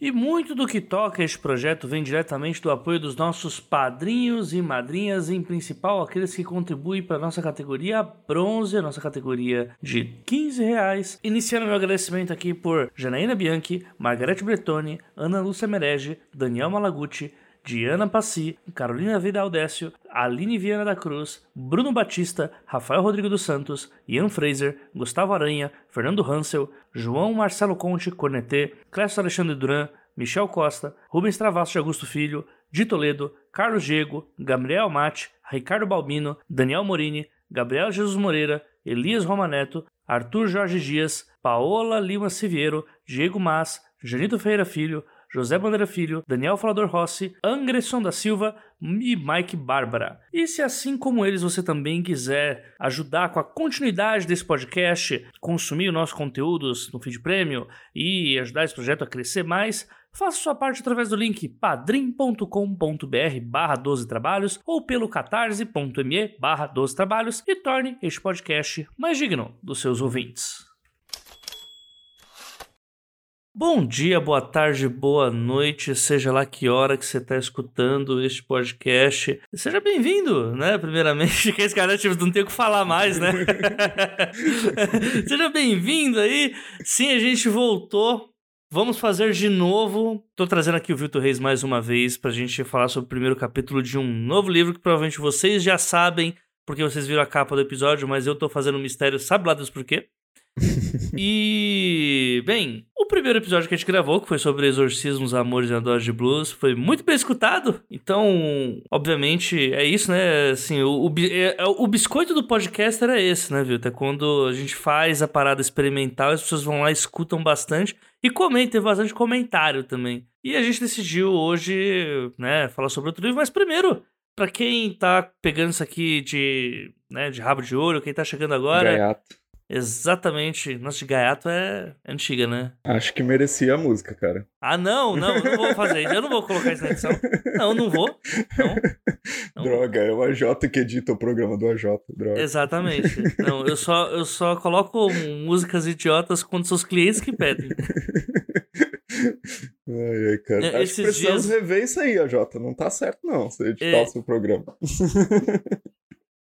E muito do que toca este projeto vem diretamente do apoio dos nossos padrinhos e madrinhas, em principal aqueles que contribuem para a nossa categoria bronze, a nossa categoria de 15 reais. Iniciando meu agradecimento aqui por Janaína Bianchi, Margarete Bretoni, Ana Lúcia Merege, Daniel Malaguti, Diana Passi, Carolina Vidal Décio, Aline Viana da Cruz, Bruno Batista, Rafael Rodrigo dos Santos, Ian Fraser, Gustavo Aranha, Fernando Hansel, João Marcelo Conte, Cornetê, Clécio Alexandre Duran, Michel Costa, Rubens Travasso de Augusto Filho, Di Toledo, Carlos Diego, Gabriel Mate, Ricardo Balbino, Daniel Morini, Gabriel Jesus Moreira, Elias Romaneto, Arthur Jorge Dias, Paola Lima Siviero, Diego Mas, Janito Feira Filho, José Bandeira Filho, Daniel Falador Rossi, Angresson da Silva e Mike Bárbara. E se assim como eles você também quiser ajudar com a continuidade desse podcast, consumir o nosso conteúdos no feed prêmio e ajudar esse projeto a crescer mais, Faça sua parte através do link padrim.com.br barra 12 trabalhos ou pelo catarse.me barra 12 trabalhos e torne este podcast mais digno dos seus ouvintes. Bom dia, boa tarde, boa noite, seja lá que hora que você está escutando este podcast. Seja bem-vindo, né? Primeiramente, que esse cara tipo, não tem o que falar mais, né? seja bem-vindo aí. Sim, a gente voltou. Vamos fazer de novo. Tô trazendo aqui o Vitor Reis mais uma vez para a gente falar sobre o primeiro capítulo de um novo livro que provavelmente vocês já sabem, porque vocês viram a capa do episódio, mas eu tô fazendo um mistério, sabe lá Deus por quê? e, bem, o primeiro episódio que a gente gravou, que foi sobre exorcismos, amores e adores de blues, foi muito bem escutado. Então, obviamente, é isso, né? Assim, o, o, é, é, o biscoito do podcast era esse, né, viu? Até quando a gente faz a parada experimental, as pessoas vão lá, escutam bastante e comentam, teve bastante comentário também. E a gente decidiu hoje, né, falar sobre outro livro, mas primeiro, para quem tá pegando isso aqui de, né, de rabo de ouro, quem tá chegando agora. Gaiato. Exatamente. Nossa, de gaiato é antiga, né? Acho que merecia a música, cara. Ah, não, não, não vou fazer. Eu não vou colocar isso na edição. Não, não vou. Não. não. Droga, é o AJ que edita o programa do AJ, droga. Exatamente. Não, eu só, eu só coloco músicas idiotas quando são os clientes que pedem. Ai, ai, cara. É, Acho que precisamos dias... rever isso aí, AJ. Não tá certo, não, você editar é... o seu programa.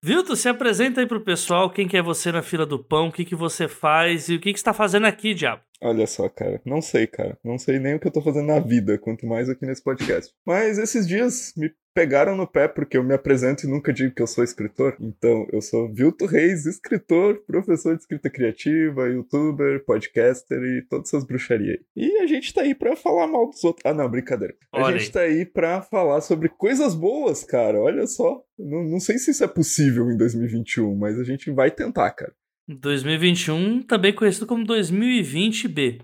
Vilto, se apresenta aí pro pessoal quem que é você na fila do pão, o que que você faz e o que que você tá fazendo aqui, diabo. Olha só, cara, não sei, cara. Não sei nem o que eu tô fazendo na vida, quanto mais aqui nesse podcast. Mas esses dias me pegaram no pé porque eu me apresento e nunca digo que eu sou escritor. Então, eu sou Vilto Reis, escritor, professor de escrita criativa, youtuber, podcaster e todas essas bruxarias. E a gente tá aí pra falar mal dos outros. Ah, não, brincadeira. A Olha gente tá aí pra falar sobre coisas boas, cara. Olha só. Não, não sei se isso é possível em 2021, mas a gente vai tentar, cara. 2021, também conhecido como 2020B.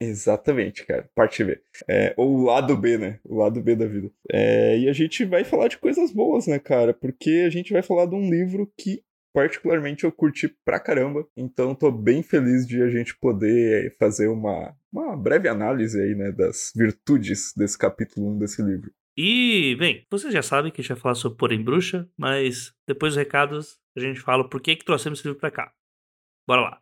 Exatamente, cara. Parte B. É, ou o lado B, né? O lado B da vida. É, e a gente vai falar de coisas boas, né, cara? Porque a gente vai falar de um livro que particularmente eu curti pra caramba. Então tô bem feliz de a gente poder fazer uma, uma breve análise aí, né, das virtudes desse capítulo 1 desse livro. E, bem, vocês já sabem que a gente vai falar sobre Porém Bruxa, mas depois dos recados a gente fala por que que trouxemos esse livro pra cá. Bora lá.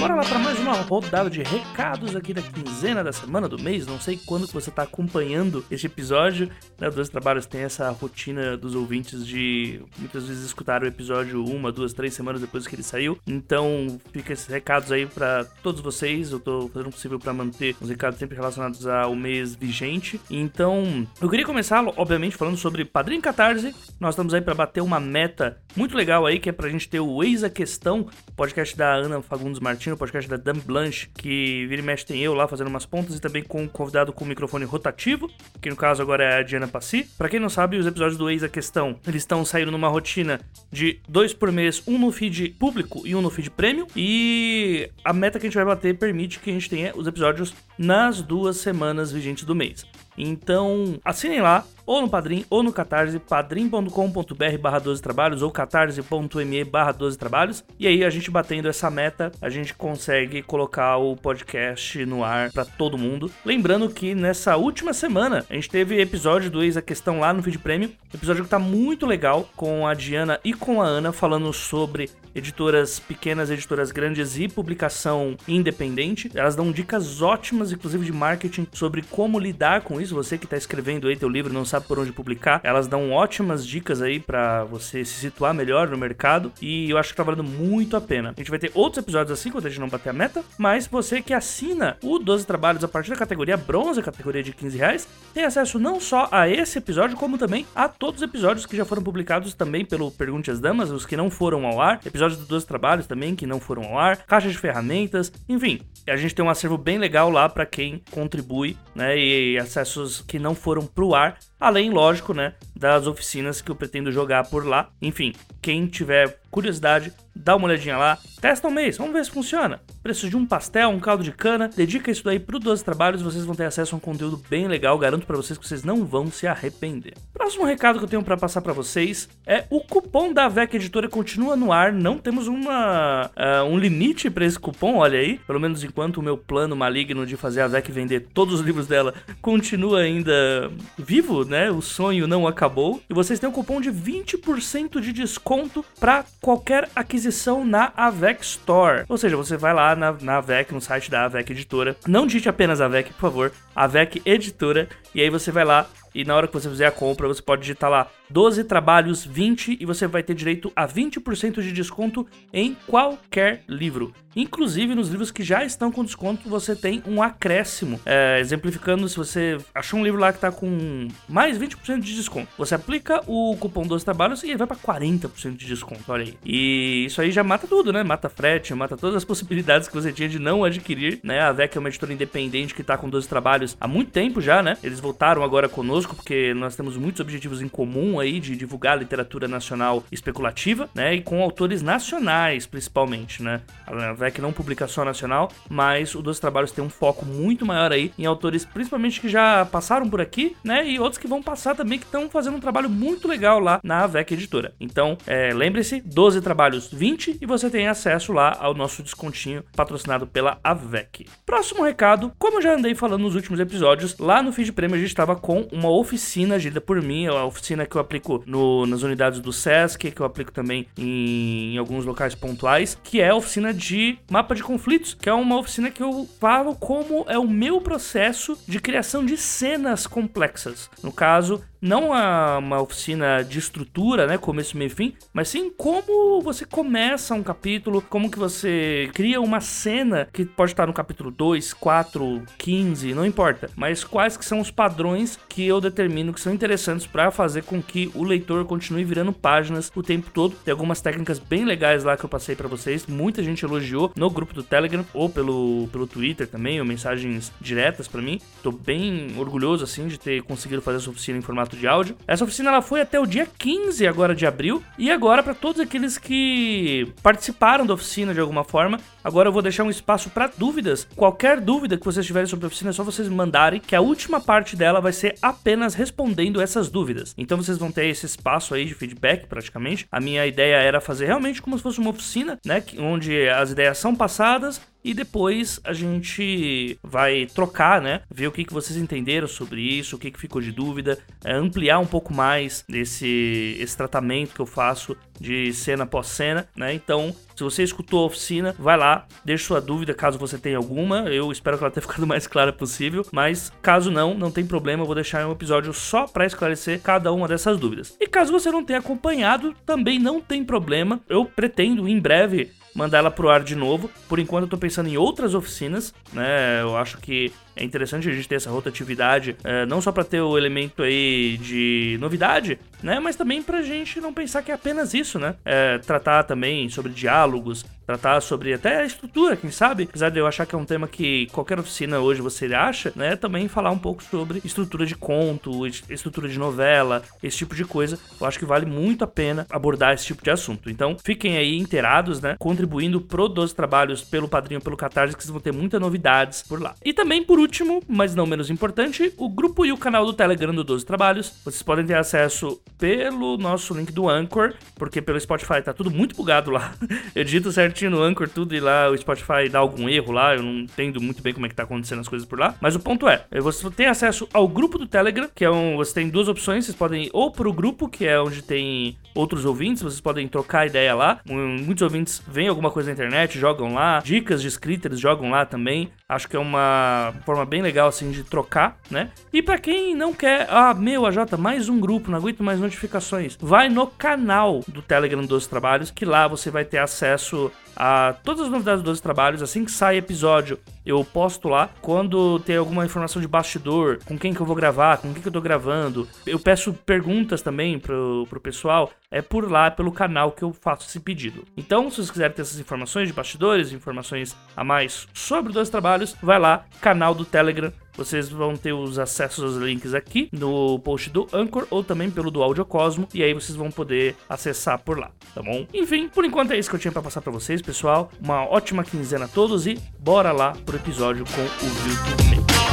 Bora lá mais uma rodada de recados aqui da quinzena da semana do mês. Não sei quando que você está acompanhando este episódio. Né? Dois Trabalhos tem essa rotina dos ouvintes de muitas vezes escutar o episódio uma, duas, três semanas depois que ele saiu. Então fica esses recados aí para todos vocês. Eu tô fazendo o possível para manter os recados sempre relacionados ao mês vigente. Então eu queria começar, obviamente, falando sobre Padrinho Catarse. Nós estamos aí para bater uma meta muito legal aí, que é pra gente ter o Eis a Questão, podcast da Ana Fagundes Martins podcast da Blanche, que vira e mexe tem eu lá fazendo umas pontas e também com um convidado com microfone rotativo, que no caso agora é a Diana Passi. Para quem não sabe, os episódios do Ex a Questão, eles estão saindo numa rotina de dois por mês, um no feed público e um no feed premium, e a meta que a gente vai bater permite que a gente tenha os episódios nas duas semanas vigentes do mês. Então, assinem lá, ou no Padrim, ou no Catarse, padrim.com.br barra 12 trabalhos, ou catarse.me barra 12 trabalhos. E aí, a gente batendo essa meta, a gente consegue colocar o podcast no ar para todo mundo. Lembrando que nessa última semana, a gente teve episódio do Ex a Questão lá no Feed Premium, episódio que tá muito legal, com a Diana e com a Ana, falando sobre editoras pequenas, editoras grandes e publicação independente. Elas dão dicas ótimas, inclusive de marketing, sobre como lidar com isso. Você que está escrevendo aí teu livro não sabe por onde publicar, elas dão ótimas dicas aí para você se situar melhor no mercado e eu acho que tá valendo muito a pena. A gente vai ter outros episódios assim quando a gente não bater a meta, mas você que assina o 12 trabalhos a partir da categoria bronze, categoria de 15 reais, tem acesso não só a esse episódio, como também a todos os episódios que já foram publicados também pelo Pergunte às Damas, os que não foram ao ar, episódios dos 12 trabalhos também que não foram ao ar, caixa de ferramentas, enfim, a gente tem um acervo bem legal lá para quem contribui, né, e acessos que não foram pro ar, além, lógico, né, das oficinas que eu pretendo jogar por lá. Enfim, quem tiver curiosidade, dá uma olhadinha lá, testa um mês, vamos ver se funciona. Preço de um pastel, um caldo de cana, dedica isso daí pro 12 trabalhos, vocês vão ter acesso a um conteúdo bem legal, garanto para vocês que vocês não vão se arrepender. Próximo recado que eu tenho para passar para vocês é o cupom da VEC Editora continua no ar, não temos uma uh, um limite para esse cupom, olha aí, pelo menos enquanto o meu plano maligno de fazer a VEC vender todos os livros dela continua ainda vivo, né? O sonho não acabou. E vocês têm um cupom de 20% de desconto para qualquer aquisição na AVEC Store. Ou seja, você vai lá na, na AVEC, no site da AVEC Editora. Não digite apenas AVEC, por favor. AVEC Editora. E aí você vai lá e na hora que você fizer a compra, você pode digitar lá 12 trabalhos 20 e você vai ter direito a 20% de desconto em qualquer livro. Inclusive nos livros que já estão com desconto, você tem um acréscimo. É, exemplificando, se você achou um livro lá que está com mais 20% de desconto, você aplica o cupom 12 trabalhos e ele vai para 40% de desconto. Olha aí. E isso aí já mata tudo, né? Mata frete, mata todas as possibilidades que você tinha de não adquirir, né? A VEC é uma editora independente que está com 12 trabalhos há muito tempo já, né? Eles voltaram agora conosco porque nós temos muitos objetivos em comum aí de divulgar literatura nacional especulativa, né? E com autores nacionais, principalmente, né? A VEC não publica só nacional, mas o Dois Trabalhos tem um foco muito maior aí em autores, principalmente que já passaram por aqui, né? E outros que vão passar também, que estão fazendo um trabalho muito legal lá na VEC Editora. Então, é, lembre-se, 12 trabalhos 20 e você tem acesso lá ao nosso descontinho patrocinado pela AVEC. Próximo recado, como eu já andei falando nos últimos episódios, lá no Feed Prêmio a gente estava com uma oficina gerida por mim, a oficina que eu aplico no, nas unidades do SESC, que eu aplico também em, em, alguns locais pontuais, que é a oficina de mapa de conflitos, que é uma oficina que eu falo como é o meu processo de criação de cenas complexas. No caso, não uma oficina de estrutura, né, começo, meio e fim, mas sim como você começa um capítulo, como que você cria uma cena que pode estar no capítulo 2, 4, 15, não importa, mas quais que são os padrões que eu determino que são interessantes para fazer com que o leitor continue virando páginas o tempo todo. Tem algumas técnicas bem legais lá que eu passei para vocês, muita gente elogiou no grupo do Telegram ou pelo, pelo Twitter também, ou mensagens diretas para mim. Tô bem orgulhoso assim de ter conseguido fazer essa oficina em formato formato de áudio. Essa oficina ela foi até o dia 15 agora de abril e agora para todos aqueles que participaram da oficina de alguma forma, agora eu vou deixar um espaço para dúvidas. Qualquer dúvida que vocês tiverem sobre a oficina é só vocês mandarem, que a última parte dela vai ser apenas respondendo essas dúvidas. Então vocês vão ter esse espaço aí de feedback praticamente. A minha ideia era fazer realmente como se fosse uma oficina, né, onde as ideias são passadas e depois a gente vai trocar, né? Ver o que, que vocês entenderam sobre isso, o que, que ficou de dúvida, é, ampliar um pouco mais desse esse tratamento que eu faço de cena após cena, né? Então, se você escutou a oficina, vai lá, deixa sua dúvida caso você tenha alguma. Eu espero que ela tenha ficado mais clara possível, mas caso não, não tem problema, eu vou deixar um episódio só para esclarecer cada uma dessas dúvidas. E caso você não tenha acompanhado, também não tem problema. Eu pretendo em breve mandar ela pro ar de novo. Por enquanto eu tô pensando em outras oficinas, né? Eu acho que é interessante a gente ter essa rotatividade, é, não só para ter o elemento aí de novidade, né? Mas também pra gente não pensar que é apenas isso, né? É, tratar também sobre diálogos, tratar sobre até a estrutura, quem sabe? Apesar de eu achar que é um tema que qualquer oficina hoje você acha, né? Também falar um pouco sobre estrutura de conto, estrutura de novela, esse tipo de coisa. Eu acho que vale muito a pena abordar esse tipo de assunto. Então, fiquem aí inteirados, né? Contribuindo pro 12 trabalhos pelo Padrinho, pelo Catarse, que vocês vão ter muitas novidades por lá. E também, por último, mas não menos importante, o grupo e o canal do Telegram do 12 Trabalhos. Vocês podem ter acesso pelo nosso link do Anchor, porque pelo Spotify tá tudo muito bugado lá. Eu digito certinho no Anchor tudo e lá o Spotify dá algum erro lá, eu não entendo muito bem como é que tá acontecendo as coisas por lá. Mas o ponto é, você tem acesso ao grupo do Telegram, que é um. Você tem duas opções, vocês podem ir ou pro grupo, que é onde tem outros ouvintes, vocês podem trocar ideia lá. Muitos ouvintes veem alguma coisa na internet, jogam lá, dicas de escrita eles jogam lá também. Acho que é uma forma bem legal assim de trocar, né? E para quem não quer, ah, meu, AJ, mais um grupo, não aguento mais notificações. Vai no canal do Telegram dos Trabalhos, que lá você vai ter acesso a todas as novidades dos trabalhos. Assim que sai episódio, eu posto lá. Quando tem alguma informação de bastidor, com quem que eu vou gravar, com quem que eu tô gravando, eu peço perguntas também pro, pro pessoal. É por lá, pelo canal que eu faço esse pedido. Então, se vocês quiserem ter essas informações de bastidores, informações a mais sobre os trabalhos, vai lá, canal do Telegram vocês vão ter os acessos aos links aqui no post do Anchor ou também pelo do Audio Cosmo e aí vocês vão poder acessar por lá, tá bom? Enfim, por enquanto é isso que eu tinha para passar para vocês, pessoal. Uma ótima quinzena a todos e bora lá pro episódio com o Vilto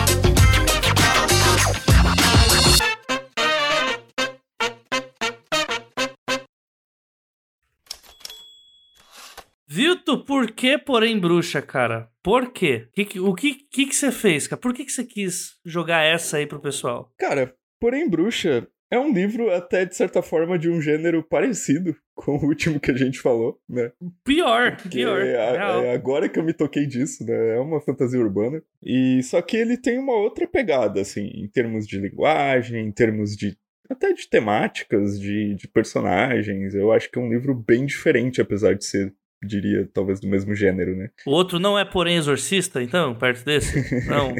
Vilto, por que porém bruxa, cara? Por quê? Que, o que, que, que você fez, cara? Por que, que você quis jogar essa aí pro pessoal? Cara, porém bruxa é um livro até de certa forma de um gênero parecido com o último que a gente falou, né? Pior, pior. É, é, agora que eu me toquei disso, né? É uma fantasia urbana. E só que ele tem uma outra pegada, assim, em termos de linguagem, em termos de até de temáticas, de, de personagens. Eu acho que é um livro bem diferente, apesar de ser diria, talvez do mesmo gênero, né? O outro não é, porém, exorcista, então, perto desse? Não.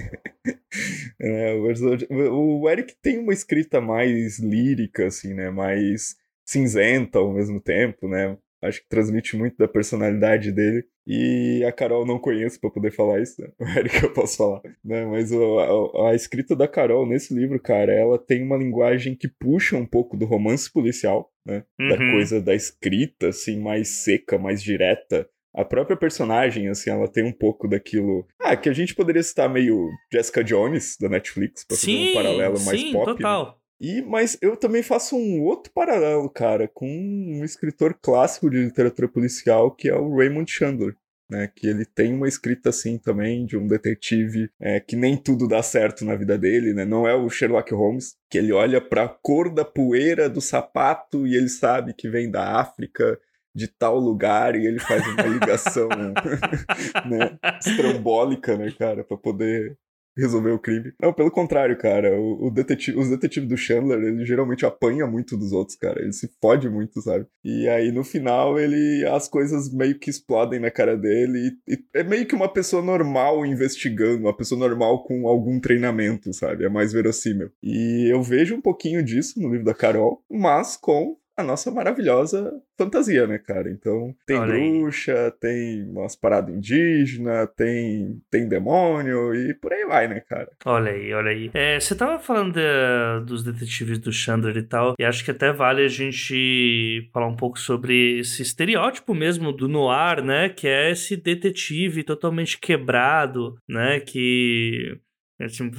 é, o, o Eric tem uma escrita mais lírica, assim, né? Mais cinzenta ao mesmo tempo, né? Acho que transmite muito da personalidade dele. E a Carol não conheço para poder falar isso, né? O Eric eu posso falar, né? Mas a, a, escrita da Carol nesse livro, cara, ela tem uma linguagem que puxa um pouco do romance policial, né? Uhum. Da coisa da escrita, assim, mais seca, mais direta. A própria personagem, assim, ela tem um pouco daquilo. Ah, que a gente poderia citar meio Jessica Jones da Netflix, pra sim, fazer um paralelo mais sim, pop. Né? Total. Né? E, mas eu também faço um outro paralelo, cara, com um escritor clássico de literatura policial que é o Raymond Chandler. Né, que ele tem uma escrita assim também de um detetive é, que nem tudo dá certo na vida dele, né? Não é o Sherlock Holmes, que ele olha para a cor da poeira do sapato e ele sabe que vem da África de tal lugar e ele faz uma ligação né, estrambólica, né, cara, para poder resolver o crime. Não, pelo contrário, cara. O, o detetive, os detetives do Chandler, ele geralmente apanha muito dos outros, cara. Ele se fode muito, sabe? E aí no final ele as coisas meio que explodem na cara dele e, e é meio que uma pessoa normal investigando, uma pessoa normal com algum treinamento, sabe? É mais verossímil. E eu vejo um pouquinho disso no livro da Carol, mas com a nossa maravilhosa fantasia, né, cara? Então, tem Olha bruxa, aí. tem umas paradas indígenas, tem, tem demônio e por aí vai, né, cara? Olha aí, olha aí. É, você tava falando de, dos detetives do Chandler e tal, e acho que até vale a gente falar um pouco sobre esse estereótipo mesmo do noir, né? Que é esse detetive totalmente quebrado, né? Que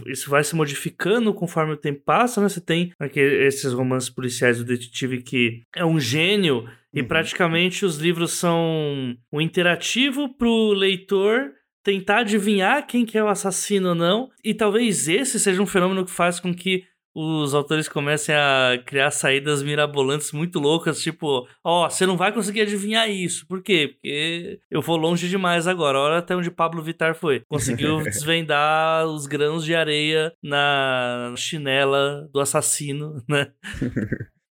isso vai se modificando conforme o tempo passa, né? Você tem esses romances policiais do detetive que é um gênio e uhum. praticamente os livros são um interativo pro leitor tentar adivinhar quem que é o assassino ou não. E talvez esse seja um fenômeno que faz com que os autores comecem a criar saídas mirabolantes muito loucas, tipo, ó, oh, você não vai conseguir adivinhar isso. Por quê? Porque eu vou longe demais agora. Olha até onde Pablo Vittar foi. Conseguiu desvendar os grãos de areia na chinela do assassino, né?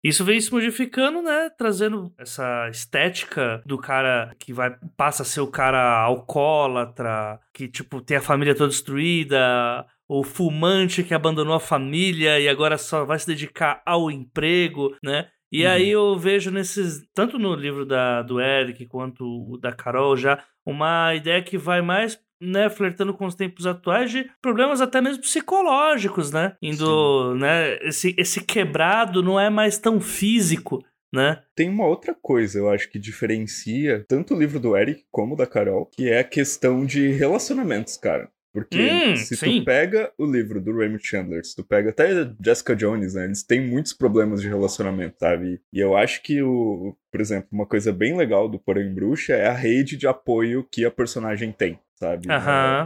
Isso vem se modificando, né? Trazendo essa estética do cara que vai passa a ser o cara alcoólatra, que, tipo, tem a família toda destruída, o fumante que abandonou a família e agora só vai se dedicar ao emprego, né? E uhum. aí eu vejo nesses, tanto no livro da, do Eric quanto o da Carol já, uma ideia que vai mais né, flertando com os tempos atuais de problemas até mesmo psicológicos, né? Indo, Sim. né, esse, esse quebrado não é mais tão físico, né? Tem uma outra coisa, eu acho que diferencia tanto o livro do Eric como o da Carol, que é a questão de relacionamentos, cara. Porque hum, se sim. tu pega o livro do Raymond Chandler, se tu pega até Jessica Jones, né? Eles têm muitos problemas de relacionamento, sabe? E eu acho que o, por exemplo, uma coisa bem legal do Porém Bruxa é a rede de apoio que a personagem tem, sabe?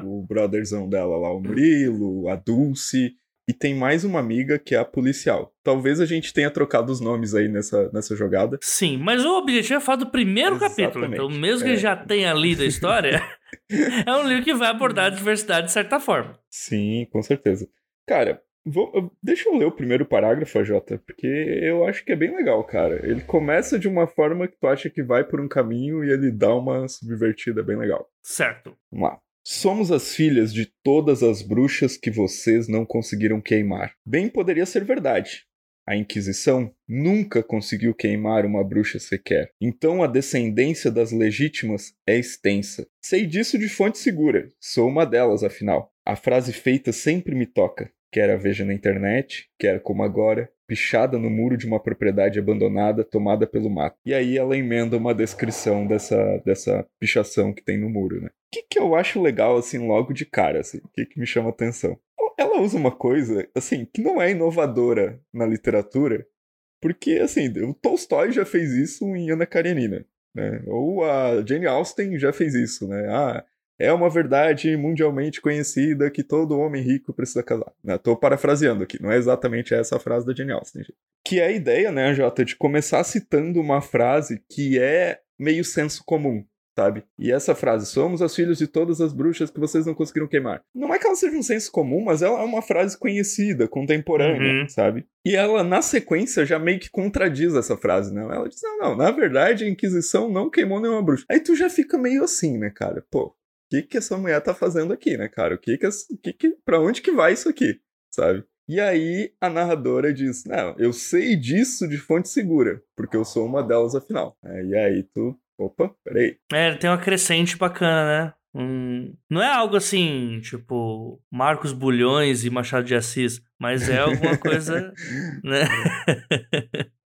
O brotherzão dela lá, o Murilo, a Dulce. E tem mais uma amiga que é a policial. Talvez a gente tenha trocado os nomes aí nessa, nessa jogada. Sim, mas o objetivo é falar do primeiro Exatamente. capítulo. Então, mesmo que é. ele já tenha lido a história, é um livro que vai abordar a diversidade de certa forma. Sim, com certeza. Cara, vou, deixa eu ler o primeiro parágrafo, Jota, porque eu acho que é bem legal, cara. Ele começa de uma forma que tu acha que vai por um caminho e ele dá uma subvertida bem legal. Certo. Vamos lá. Somos as filhas de todas as bruxas que vocês não conseguiram queimar. Bem poderia ser verdade. A Inquisição nunca conseguiu queimar uma bruxa sequer. Então a descendência das legítimas é extensa. Sei disso de fonte segura. Sou uma delas, afinal. A frase feita sempre me toca. Quer a veja na internet, quer como agora, pichada no muro de uma propriedade abandonada tomada pelo mato. E aí ela emenda uma descrição dessa, dessa pichação que tem no muro, né? O que, que eu acho legal, assim, logo de cara, assim? O que, que me chama atenção? Ela usa uma coisa, assim, que não é inovadora na literatura, porque, assim, o Tolstói já fez isso em Ana Karenina, né? Ou a Jane Austen já fez isso, né? Ah, é uma verdade mundialmente conhecida que todo homem rico precisa casar. Né? Tô parafraseando aqui, não é exatamente essa a frase da Jane Austen. Que é a ideia, né, Jota, de começar citando uma frase que é meio senso comum sabe? E essa frase, somos as filhas de todas as bruxas que vocês não conseguiram queimar. Não é que ela seja um senso comum, mas ela é uma frase conhecida, contemporânea, uhum. sabe? E ela, na sequência, já meio que contradiz essa frase, né? Ela diz, não, não, na verdade a Inquisição não queimou nenhuma bruxa. Aí tu já fica meio assim, né, cara? Pô, o que que essa mulher tá fazendo aqui, né, cara? O que que, que, que pra onde que vai isso aqui, sabe? E aí a narradora diz: Não, eu sei disso de fonte segura, porque eu sou uma delas afinal. É, e aí tu Opa, peraí. É, tem uma crescente bacana, né? Um... Não é algo assim, tipo, Marcos Bulhões e Machado de Assis, mas é alguma coisa, né?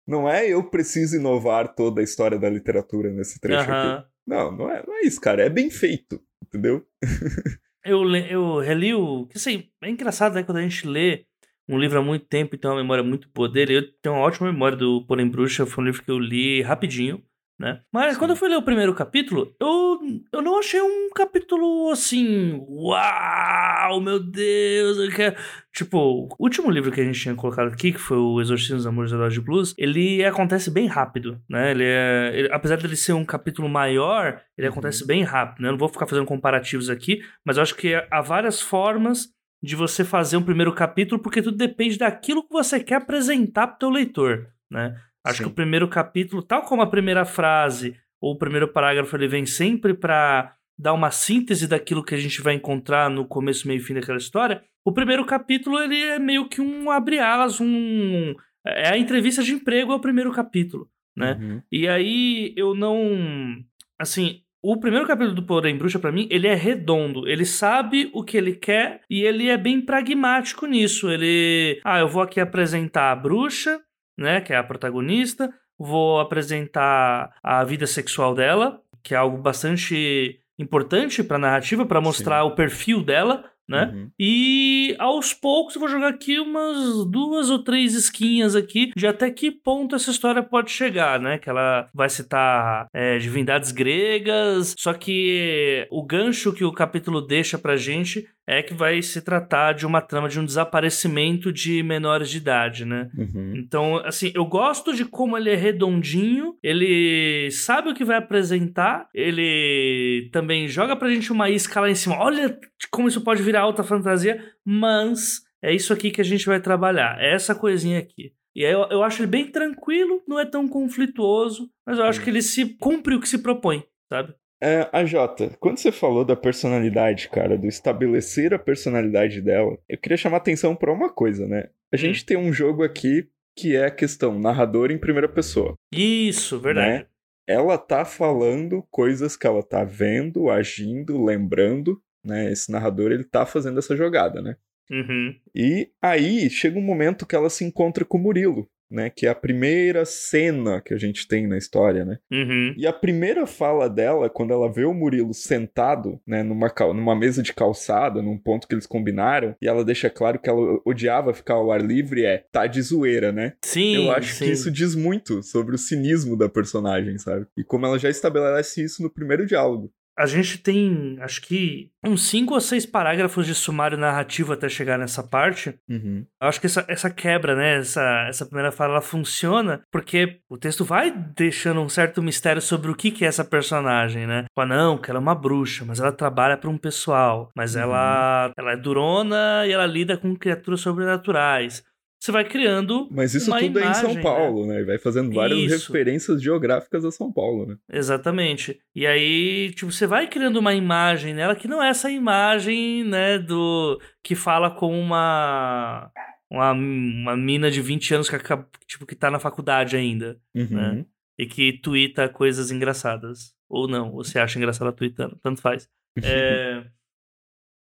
Não é eu preciso inovar toda a história da literatura nesse trecho aqui. Não, não é, não é isso, cara. É bem feito, entendeu? eu, eu reli o. Que assim, é engraçado, né? Quando a gente lê um livro há muito tempo e tem uma memória muito boa dele. Eu tenho uma ótima memória do Porém Bruxa. Foi um livro que eu li rapidinho né? Mas Sim. quando eu fui ler o primeiro capítulo, eu, eu não achei um capítulo assim, uau, meu Deus, eu quero... Tipo, o último livro que a gente tinha colocado aqui, que foi o Exorcismo dos Amores da de Blues, ele acontece bem rápido, né? Ele é, ele, apesar dele ser um capítulo maior, ele uhum. acontece bem rápido, né? Eu não vou ficar fazendo comparativos aqui, mas eu acho que há várias formas de você fazer um primeiro capítulo, porque tudo depende daquilo que você quer apresentar para o teu leitor, né? Acho Sim. que o primeiro capítulo, tal como a primeira frase ou o primeiro parágrafo, ele vem sempre para dar uma síntese daquilo que a gente vai encontrar no começo, meio e fim daquela história. O primeiro capítulo, ele é meio que um abre-alas, um... É a entrevista de emprego é o primeiro capítulo, né? Uhum. E aí eu não... Assim, o primeiro capítulo do Porém Bruxa, para mim, ele é redondo. Ele sabe o que ele quer e ele é bem pragmático nisso. Ele. Ah, eu vou aqui apresentar a bruxa, né, que é a protagonista. Vou apresentar a vida sexual dela, que é algo bastante importante para a narrativa, para mostrar Sim. o perfil dela, né? Uhum. E aos poucos eu vou jogar aqui umas duas ou três esquinhas aqui de até que ponto essa história pode chegar, né? Que ela vai citar é, divindades gregas, só que o gancho que o capítulo deixa pra gente é que vai se tratar de uma trama de um desaparecimento de menores de idade, né? Uhum. Então, assim, eu gosto de como ele é redondinho, ele sabe o que vai apresentar, ele também joga pra gente uma isca lá em cima. Olha como isso pode virar alta fantasia, mas é isso aqui que a gente vai trabalhar, é essa coisinha aqui. E aí eu, eu acho ele bem tranquilo, não é tão conflituoso, mas eu acho uhum. que ele se cumpre o que se propõe, sabe? É, a Jota, quando você falou da personalidade, cara, do estabelecer a personalidade dela, eu queria chamar atenção para uma coisa, né? A gente Hum. tem um jogo aqui que é a questão narrador em primeira pessoa. Isso, verdade. Né? Ela tá falando coisas que ela tá vendo, agindo, lembrando, né? Esse narrador, ele tá fazendo essa jogada, né? Uhum. E aí chega um momento que ela se encontra com o Murilo, né? Que é a primeira cena que a gente tem na história, né? Uhum. E a primeira fala dela, quando ela vê o Murilo sentado, né, numa, numa mesa de calçada, num ponto que eles combinaram, e ela deixa claro que ela odiava ficar ao ar livre, é tá de zoeira, né? Sim, Eu acho sim. que isso diz muito sobre o cinismo da personagem, sabe? E como ela já estabelece isso no primeiro diálogo. A gente tem, acho que, uns cinco ou seis parágrafos de sumário narrativo até chegar nessa parte. Uhum. Eu acho que essa, essa quebra, né? Essa, essa primeira fala, ela funciona porque o texto vai deixando um certo mistério sobre o que, que é essa personagem, né? Ah, não, que ela é uma bruxa, mas ela trabalha para um pessoal. Mas Uhum. ela, ela é durona e ela lida com criaturas sobrenaturais. Você vai criando. Mas isso tudo é em São imagem, né? Paulo, né? E vai fazendo várias Isso. referências geográficas a São Paulo, né? Exatamente. E aí, tipo, você vai criando uma imagem nela que não é essa imagem, né, do que fala com uma uma, uma mina de 20 anos que acaba, tipo que tá na faculdade ainda Uhum. Né? e que tuita coisas engraçadas ou não, ou você acha engraçada tweetando, tanto faz. É,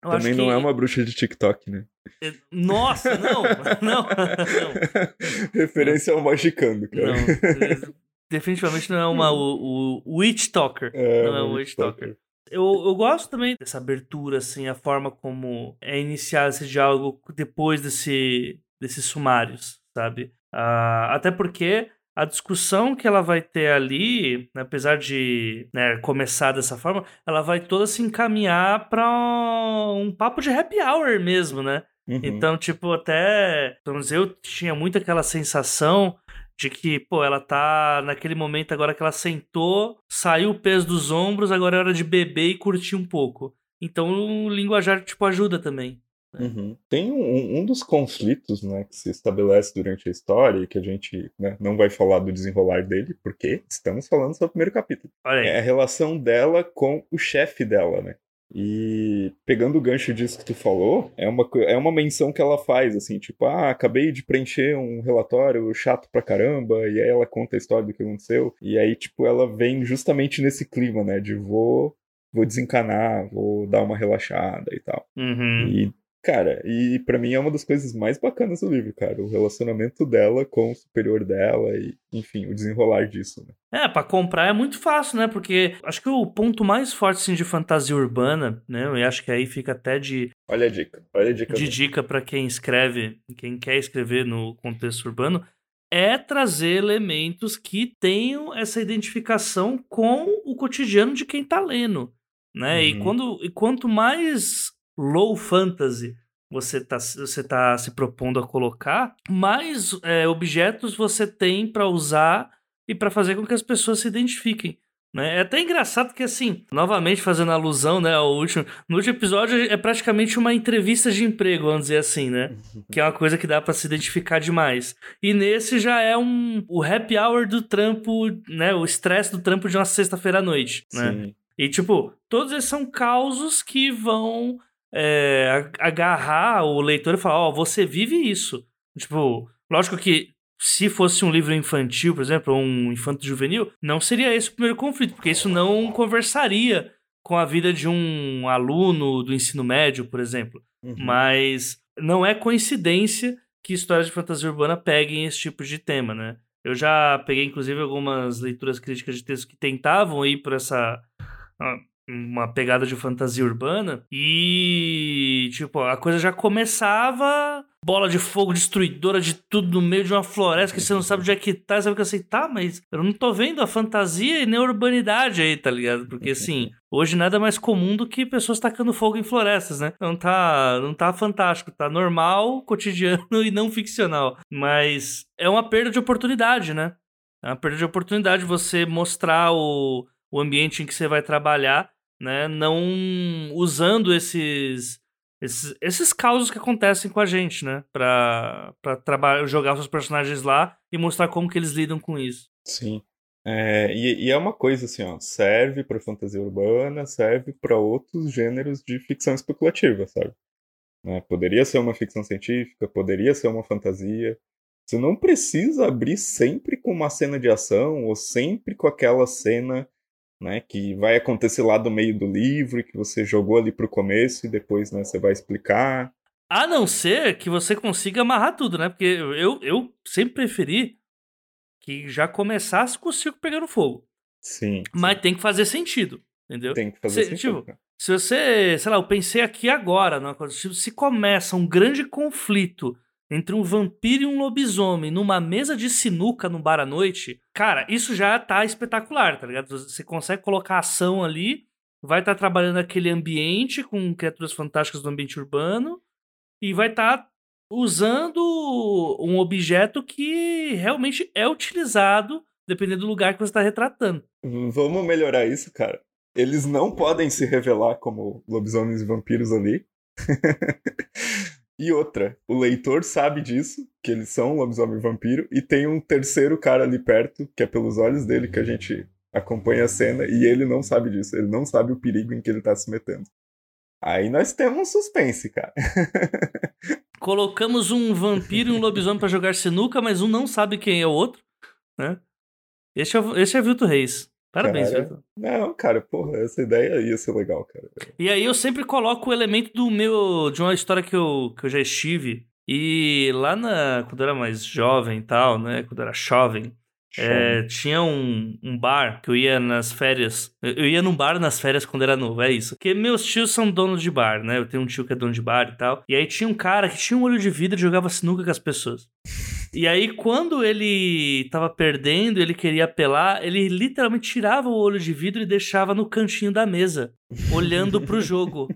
eu Também não é uma bruxa de TikTok, né? Nossa, não, não, não. Referência ao Magicando, cara. Não, definitivamente não é uma o, o Witch Talker. É, não é o Witch Talker. Eu, eu gosto também dessa abertura, assim, a forma como é iniciar esse diálogo depois desse, desses sumários, sabe? Ah, até porque a discussão que ela vai ter ali, né, apesar de né, começar dessa forma, ela vai toda se encaminhar para um papo de happy hour mesmo, né? Uhum. Então, tipo, até. Pelo menos eu tinha muito aquela sensação de que, pô, ela tá naquele momento agora que ela sentou, saiu o peso dos ombros, agora é hora de beber e curtir um pouco. Então o linguajar, tipo, ajuda também. Uhum. Tem um, um dos conflitos né, que se estabelece durante a história e que a gente né, não vai falar do desenrolar dele, porque estamos falando sobre o primeiro capítulo. É a relação dela com o chefe dela, né? E pegando o gancho disso que tu falou, é uma, é uma menção que ela faz, assim, tipo, ah, acabei de preencher um relatório chato pra caramba, e aí ela conta a história do que aconteceu, e aí, tipo, ela vem justamente nesse clima, né, de vou, vou desencanar, vou dar uma relaxada e tal. Uhum. E, cara, e pra mim é uma das coisas mais bacanas do livro, cara, o relacionamento dela com o superior dela e, enfim, o desenrolar disso, né? É, pra comprar é muito fácil, né? Porque acho que o ponto mais forte assim, de fantasia urbana, né? Eu acho que aí fica até de, Olha a dica, olha a dica. de dele. dica pra quem escreve, quem quer escrever no contexto urbano, é trazer elementos que tenham essa identificação com o cotidiano de quem tá lendo, né? E, Uhum. quando, e quanto mais low fantasy você tá, você tá se propondo a colocar, mais é, objetos você tem pra usar e pra fazer com que as pessoas se identifiquem. Né? É até engraçado que, assim, novamente fazendo alusão né, ao último. No último episódio é praticamente uma entrevista de emprego, vamos dizer assim, né? Que é uma coisa que dá pra se identificar demais. E nesse já é um o happy hour do trampo, né? O estresse do trampo de uma sexta-feira à noite, né? Sim. E, tipo, todos esses são causos que vão é, agarrar o leitor e falar: Ó, você vive isso. Tipo, lógico que se fosse um livro infantil, por exemplo, ou um infanto juvenil, não seria esse o primeiro conflito, porque isso não conversaria com a vida de um aluno do ensino médio, por exemplo. Uhum. Mas não é coincidência que histórias de fantasia urbana peguem esse tipo de tema, né? Eu já peguei, inclusive, algumas leituras críticas de textos que tentavam ir por essa. Uma pegada de fantasia urbana e, tipo, a coisa já começava bola de fogo destruidora de tudo no meio de uma floresta que você não sabe onde é que tá, sabe que assim, tá, mas eu não tô vendo a fantasia e nem a urbanidade aí, tá ligado? Porque assim, hoje nada é mais comum do que pessoas tacando fogo em florestas, né? Não tá, não tá fantástico, tá normal, cotidiano e não ficcional, mas é uma perda de oportunidade, né? É uma perda de oportunidade você mostrar o, o ambiente em que você vai trabalhar, né? Não usando esses esses, esses causos que acontecem com a gente, né? Pra trabalhar, jogar seus personagens lá e mostrar como que eles lidam com isso. Sim. É, e, e, é uma coisa assim, ó, serve para fantasia urbana, serve para outros gêneros de ficção especulativa, sabe? Né? Poderia ser uma ficção científica, poderia ser uma fantasia. Você não precisa abrir sempre com uma cena de ação ou sempre com aquela cena né, que vai acontecer lá do meio do livro que você jogou ali pro começo e depois né, você vai explicar. A não ser que você consiga amarrar tudo, né? Porque eu, eu sempre preferi que já começasse com o circo pegando fogo. Sim. Mas sim. tem que fazer sentido, entendeu? Tem que fazer se, sentido. Tipo, se você, sei lá, eu pensei aqui agora, né, se começa um grande conflito entre um vampiro e um lobisomem numa mesa de sinuca no bar à noite, cara, isso já tá espetacular, tá ligado? Você consegue colocar ação ali, vai estar tá trabalhando aquele ambiente com criaturas fantásticas do ambiente urbano e vai estar tá usando um objeto que realmente é utilizado dependendo do lugar que você está retratando. Vamos melhorar isso, cara. Eles não podem se revelar como lobisomens e vampiros ali. E outra, o leitor sabe disso, que eles são lobisomem vampiro, e tem um terceiro cara ali perto, que é pelos olhos dele que a gente acompanha a cena, e ele não sabe disso, ele não sabe o perigo em que ele tá se metendo. Aí nós temos um suspense, cara. Colocamos um vampiro e um lobisomem para jogar sinuca, mas um não sabe quem é o outro, né? Esse é, esse é Vilto Reis. Parabéns, cara, Vitor. Não, cara, porra, essa ideia ia ser legal, cara. E aí eu sempre coloco o elemento do meu. de uma história que eu, que eu já estive. E lá na. quando eu era mais jovem e tal, né? Quando eu era jovem. É, tinha um, um bar que eu ia nas férias. Eu ia num bar nas férias quando era novo, é isso. Porque meus tios são donos de bar, né? Eu tenho um tio que é dono de bar e tal. E aí tinha um cara que tinha um olho de vidro e jogava sinuca com as pessoas. E aí, quando ele tava perdendo, ele queria apelar, ele literalmente tirava o olho de vidro e deixava no cantinho da mesa, olhando pro jogo.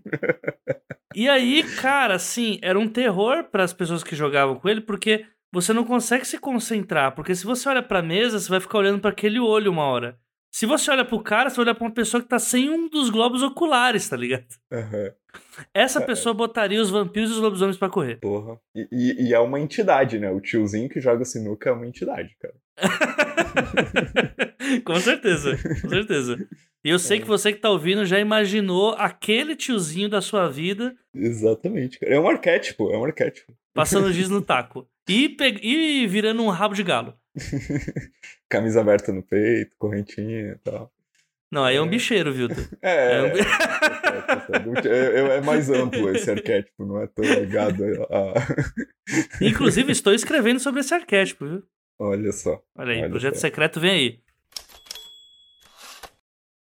E aí, cara, assim, era um terror para as pessoas que jogavam com ele, porque você não consegue se concentrar, porque se você olha pra mesa, você vai ficar olhando para aquele olho uma hora. Se você olha pro cara, você vai olhar pra uma pessoa que tá sem um dos globos oculares, tá ligado? Uhum. Essa é, pessoa botaria os vampiros e os lobisomens para correr. Porra. E, e, e, é uma entidade, né? O tiozinho que joga sinuca é uma entidade, cara. com certeza, com certeza. E eu sei é. que você que tá ouvindo já imaginou aquele tiozinho da sua vida. Exatamente, cara. É um arquétipo, é um arquétipo. Passando giz no taco. E, pe... e virando um rabo de galo. Camisa aberta no peito, correntinha e tal. Não, aí é, é um bicheiro, viu? É, é, um... é, é, mais amplo esse arquétipo, não é tão ligado a. Inclusive, estou escrevendo sobre esse arquétipo, viu? Olha só. Olha aí, olha projeto só. secreto vem aí.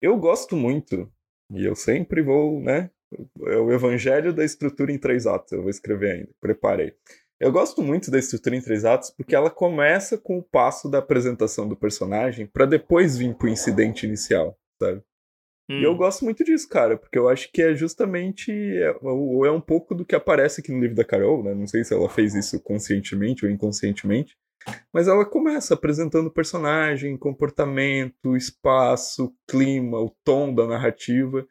Eu gosto muito, e eu sempre vou, né? É o evangelho da estrutura em três atos, eu vou escrever ainda, preparei. Eu gosto muito da estrutura em três atos porque ela começa com o passo da apresentação do personagem para depois vir pro incidente inicial, sabe? Hum. E eu hum. gosto muito disso, cara, porque eu acho que é justamente. É, ou é um pouco do que aparece aqui no livro da Carol, né? Não sei se ela fez isso conscientemente ou inconscientemente. Mas ela começa apresentando o personagem, comportamento, espaço, clima, o tom da narrativa.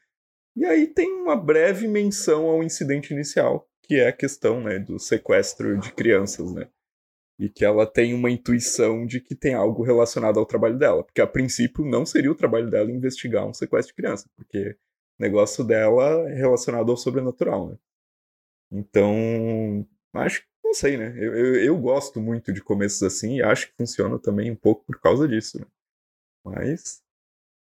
E aí tem uma breve menção ao incidente inicial, que é a questão né, do sequestro de crianças, né? E que ela tem uma intuição de que tem algo relacionado ao trabalho dela. Porque a princípio não seria o trabalho dela investigar um sequestro de criança, porque o negócio dela é relacionado ao sobrenatural, né? Então, acho que não sei, né? Eu, eu, eu, gosto muito de começos assim e acho que funciona também um pouco por causa disso, né? Mas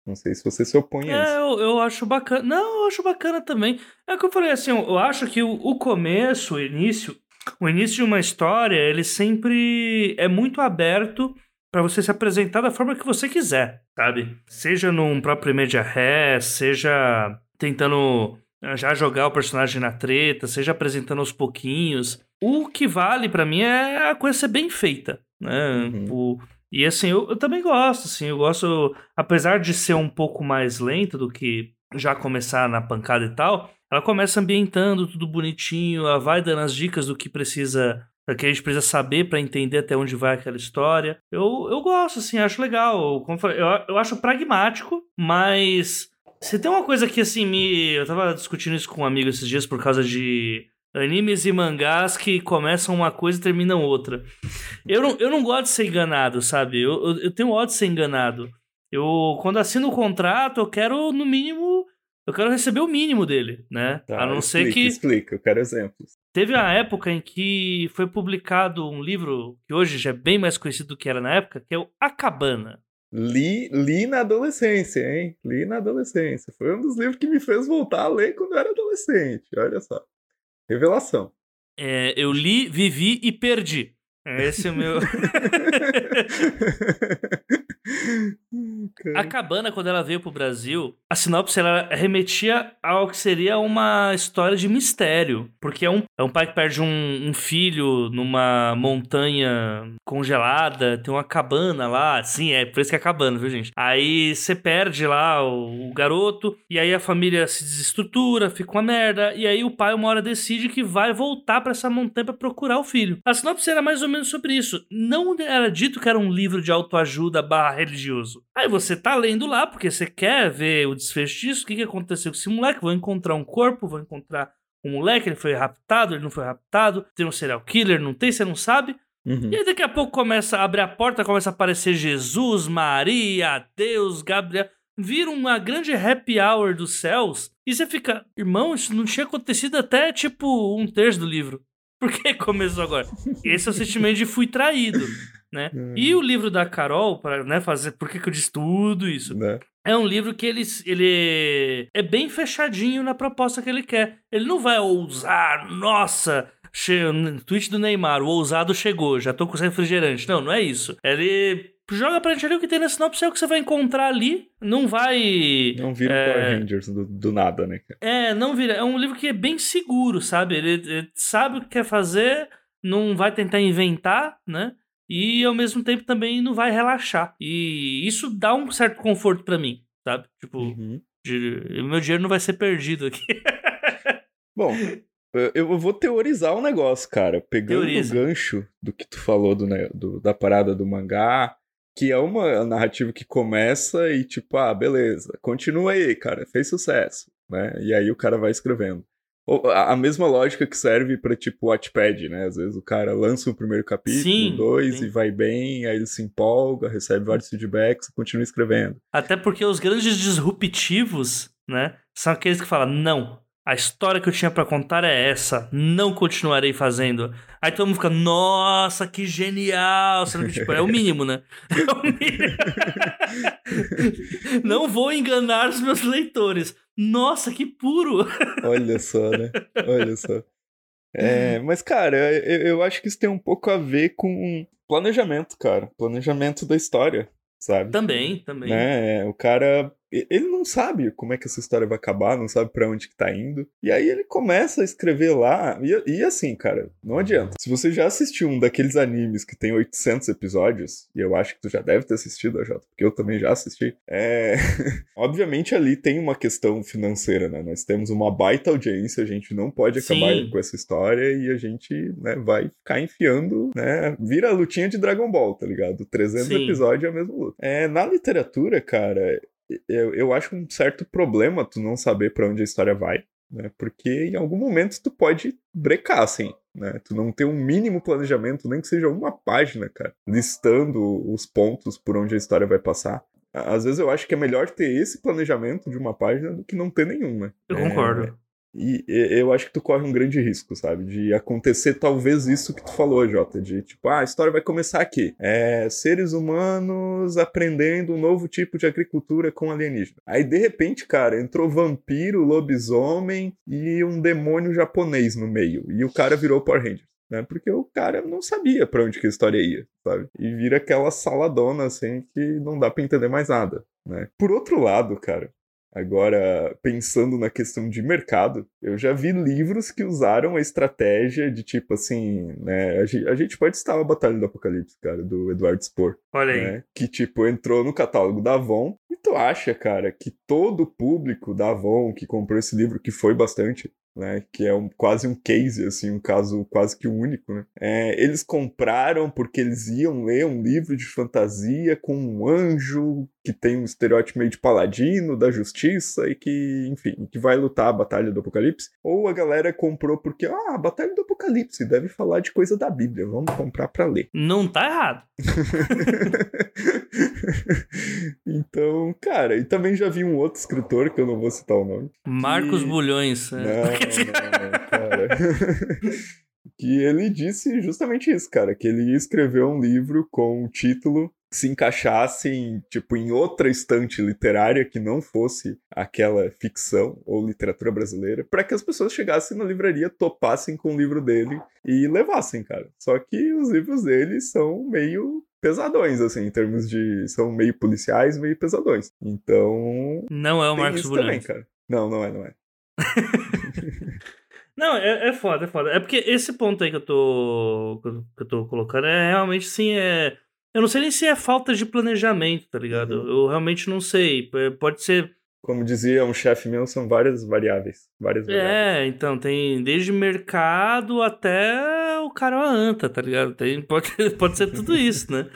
não sei se você se opõe a isso. É, eu, eu acho bacana. Não, eu acho bacana também. É o que eu falei assim, eu acho que o, o começo, o início, o início de uma história, ele sempre é muito aberto para você se apresentar da forma que você quiser, sabe? Seja num próprio media ré, seja tentando eh, já jogar o personagem na treta, seja apresentando aos pouquinhos. O que vale para mim é a coisa ser bem feita, né? Uhum. O, e assim, eu, eu, também gosto, assim, eu gosto, apesar de ser um pouco mais lento do que já começar na pancada e tal, ela começa ambientando tudo bonitinho, ela vai dando as dicas do que precisa, do que a gente precisa saber para entender até onde vai aquela história. Eu, eu gosto, assim, acho legal. Eu, eu acho pragmático, mas se tem uma coisa que, assim, me. Eu tava discutindo isso com um amigo esses dias por causa de Animes e mangás que começam uma coisa e terminam outra. Eu não, eu não gosto de ser enganado, sabe? Eu, eu, eu tenho ódio de ser enganado. Eu, quando assino o contrato, eu quero, no mínimo, eu quero receber o mínimo dele, né? Tá, a não explica, ser que. Explica, eu quero exemplos. Teve a época em que foi publicado um livro que hoje já é bem mais conhecido do que era na época, que é o A Cabana. Li, li na adolescência, hein? Li na adolescência. Foi um dos livros que me fez voltar a ler quando eu era adolescente. Olha só. Revelação. É, eu li, vivi e perdi. Esse é o meu. a cabana, quando ela veio pro Brasil, a sinopse ela remetia ao que seria uma história de mistério. Porque é um, é um pai que perde um, um filho numa montanha congelada, tem uma cabana lá. Sim, é por isso que é cabana, viu, gente? Aí você perde lá o, o garoto, e aí a família se desestrutura, fica uma merda, e aí o pai uma hora decide que vai voltar para essa montanha para procurar o filho. A sinopse era mais ou menos sobre isso. Não era dito que era um livro de autoajuda barra religioso. Aí você tá lendo lá porque você quer ver o desfecho disso, o que, que aconteceu com esse moleque, vou encontrar um corpo, vou encontrar um moleque, ele foi raptado, ele não foi raptado, tem um serial killer, não tem, você não sabe. Uhum. E aí daqui a pouco começa a abrir a porta, começa a aparecer Jesus, Maria, Deus, Gabriel. Vira uma grande happy hour dos céus. E você fica, irmão, isso não tinha acontecido até tipo um terço do livro. Por que começou agora? Esse é o sentimento de fui traído, né? Hum. E o livro da Carol, para né, fazer. Por que, que eu disse tudo isso? Né? É um livro que ele, ele é bem fechadinho na proposta que ele quer. Ele não vai ousar, nossa, che... tweet do Neymar, o ousado chegou, já tô com refrigerante. Não, não é isso. Ele joga pra gente ali o que tem na sinopse, é o que você vai encontrar ali. Não vai. Não vira É. Power Rangers do, do nada, né? É, não vira. É um livro que é bem seguro, sabe? Ele, ele sabe o que quer fazer, não vai tentar inventar, né? E ao mesmo tempo também não vai relaxar. E isso dá um certo conforto pra mim, sabe? Tipo, Uhum. de- o meu dinheiro não vai ser perdido aqui. Bom, eu- vou teorizar um negócio, cara. Pegando Teoriza. o gancho do que tu falou do, do- da parada do mangá, que é uma narrativa que começa e tipo, ah, beleza, continua aí, cara, fez sucesso, né? E aí o cara vai escrevendo. A mesma lógica que serve pra, tipo, Watchpad, né? Às vezes o cara lança o primeiro capítulo, Sim, dois, sim. e vai bem, aí ele se empolga, recebe vários feedbacks e continua escrevendo. Até porque os grandes disruptivos, né? São aqueles que falam: não, a história que eu tinha pra contar é essa, não continuarei fazendo. Aí todo mundo fica, nossa, que genial! Sendo que, tipo, é o mínimo, né? É o mínimo. não vou enganar os meus leitores. Nossa, que puro! Olha só, né? Olha só. É, mas, cara, eu, eu acho que isso tem um pouco a ver com planejamento, cara. Planejamento da história, sabe? Também, também. Né? O cara, ele não sabe como é que essa história vai acabar, não sabe pra onde que tá indo. E aí ele começa a escrever lá, e, e assim, cara, não adianta. Se você já assistiu um daqueles animes que tem 800 episódios, e eu acho que tu já deve ter assistido, AJ, porque eu também já assisti, é... obviamente ali tem uma questão financeira, né? Nós temos uma baita audiência, a gente não pode acabar Sim. com essa história e a gente né, vai ficar enfiando, né? Vira a lutinha de Dragon Ball, tá ligado? 300 Sim. episódios é a mesma luta. É, na literatura, cara, eu, eu acho um certo problema tu não saber pra onde a história vai, né? Porque em algum momento tu pode brecar, assim, né? Tu não ter um mínimo planejamento, nem que seja uma página, cara, listando os pontos por onde a história vai passar. Às vezes eu acho que é melhor ter esse planejamento de uma página do que não ter nenhum, né? Eu É, concordo. E eu acho que tu corre um grande risco, sabe? De acontecer talvez isso que tu falou, Jota. De tipo, ah, a história vai começar aqui. É, seres humanos aprendendo um novo tipo de agricultura com alienígena. Aí, de repente, cara, entrou vampiro, lobisomem e um demônio japonês no meio. E o cara virou Power Rangers. Né? Porque o cara não sabia pra onde que a história ia, sabe? E vira aquela saladona, assim, que não dá pra entender mais nada, né? Por outro lado, cara, Agora, pensando na questão de mercado, eu já vi livros que usaram a estratégia de tipo assim, né? A gente, a gente pode citar a Batalha do Apocalipse, cara, do Eduardo Spohr, Olha aí. né? Que tipo entrou no catálogo da Avon. E tu acha, cara, que todo o público da Avon que comprou esse livro, que foi bastante, né? Que é um, quase um case, assim, um caso quase que único, né? É, eles compraram porque eles iam ler um livro de fantasia com um anjo que tem um estereótipo meio de paladino da justiça e que, enfim, que vai lutar a Batalha do Apocalipse. Ou a galera comprou porque, ah, a Batalha do Apocalipse deve falar de coisa da Bíblia, vamos comprar pra ler. Não tá errado. então, cara, e também já vi um outro escritor, que eu não vou citar o nome. Marcos que... Bulhões. Não, não, não, cara. que ele disse justamente isso, cara, que ele ia escrever um livro com o título se encaixasse em, tipo, em outra estante literária que não fosse aquela ficção ou literatura brasileira, para que as pessoas chegassem na livraria, topassem com o livro dele e levassem, cara. Só que os livros dele são meio pesadões, assim, em termos de. são meio policiais, meio pesadões. Então. Não é o Marcos cara. Não, não é, não é. Não, é, é foda, é foda. É porque esse ponto aí que eu tô. que eu tô colocando é realmente sim, é. Eu não sei nem se é falta de planejamento, tá ligado? Uhum. Eu realmente não sei. É, pode ser. Como dizia um chefe meu, são várias variáveis. Várias é, variáveis. É, então tem desde mercado até o cara anta, tá ligado? Tem, pode, pode ser tudo isso, né?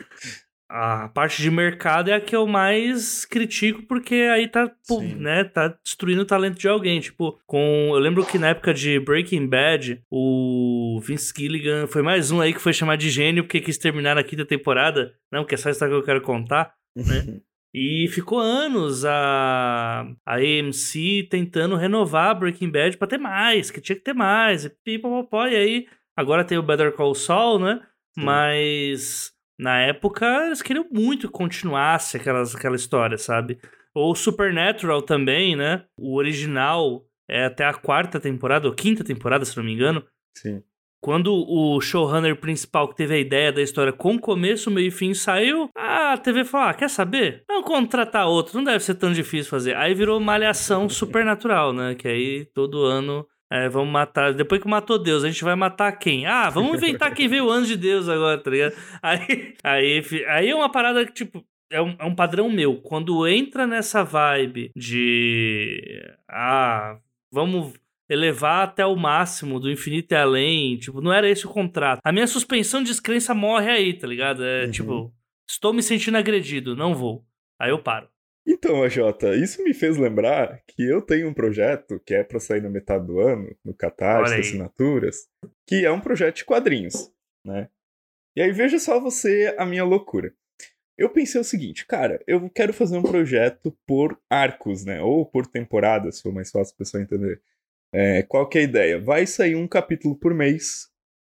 A parte de mercado é a que eu mais critico, porque aí tá, pô, né, tá destruindo o talento de alguém. Tipo, com. Eu lembro que na época de Breaking Bad, o Vince Gilligan foi mais um aí que foi chamado de gênio porque quis terminar na quinta temporada. Não, que é só a história que eu quero contar, né? E ficou anos a, a AMC tentando renovar Breaking Bad pra ter mais, que tinha que ter mais. E, pipopopó, e aí, agora tem o Better Call Saul, né? Sim. Mas na época, eles queriam muito que continuasse aquelas, aquela história, sabe? Ou Supernatural também, né? O original é até a quarta temporada, ou quinta temporada, se não me engano. Sim. Quando o showrunner principal que teve a ideia da história com começo, meio e fim saiu, a TV falou: ah, quer saber? Vamos contratar outro, não deve ser tão difícil fazer. Aí virou malhação supernatural, né? Que aí todo ano é, vamos matar. Depois que matou Deus, a gente vai matar quem? Ah, vamos inventar quem veio antes de Deus agora, tá ligado? Aí, aí, aí é uma parada que, tipo, é um, é um padrão meu. Quando entra nessa vibe de. Ah, vamos elevar até o máximo, do infinito e além. Tipo, não era esse o contrato. A minha suspensão de descrença morre aí, tá ligado? É uhum. tipo, estou me sentindo agredido, não vou. Aí eu paro. Então, AJ, isso me fez lembrar que eu tenho um projeto que é para sair na metade do ano, no Catarse, assinaturas, que é um projeto de quadrinhos, né? E aí veja só você a minha loucura. Eu pensei o seguinte, cara, eu quero fazer um projeto por arcos, né? Ou por temporadas, se for mais fácil a pessoa entender. É, qual que é a ideia? Vai sair um capítulo por mês,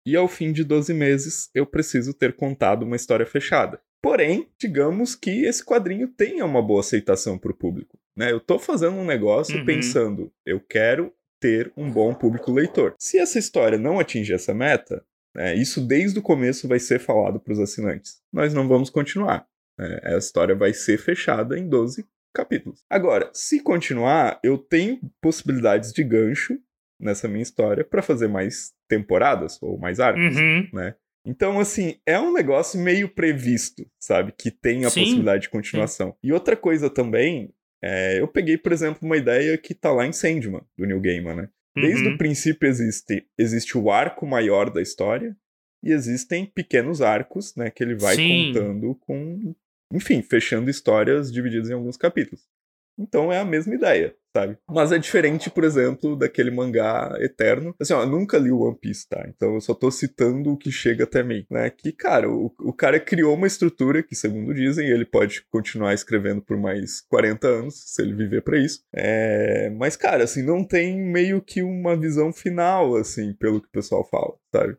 e ao fim de 12 meses eu preciso ter contado uma história fechada. Porém, digamos que esse quadrinho tenha uma boa aceitação para o público. Né? Eu estou fazendo um negócio uhum. pensando, eu quero ter um bom público leitor. Se essa história não atingir essa meta, né, isso desde o começo vai ser falado para os assinantes. Nós não vamos continuar. Né? A história vai ser fechada em 12 capítulos. Agora, se continuar, eu tenho possibilidades de gancho nessa minha história para fazer mais temporadas ou mais arcos, uhum. né? Então, assim, é um negócio meio previsto, sabe? Que tem a Sim. possibilidade de continuação. Sim. E outra coisa também, é, eu peguei, por exemplo, uma ideia que tá lá em Sandman, do New Gaiman, né? Desde uhum. o princípio existe, existe o arco maior da história e existem pequenos arcos, né? Que ele vai Sim. contando com... Enfim, fechando histórias divididas em alguns capítulos. Então é a mesma ideia sabe? Mas é diferente, por exemplo, daquele mangá eterno. Assim, ó, eu nunca li o One Piece, tá? Então eu só tô citando o que chega até mim, né? Que, cara, o, o cara criou uma estrutura que, segundo dizem, ele pode continuar escrevendo por mais 40 anos, se ele viver para isso. É... Mas, cara, assim, não tem meio que uma visão final, assim, pelo que o pessoal fala, sabe?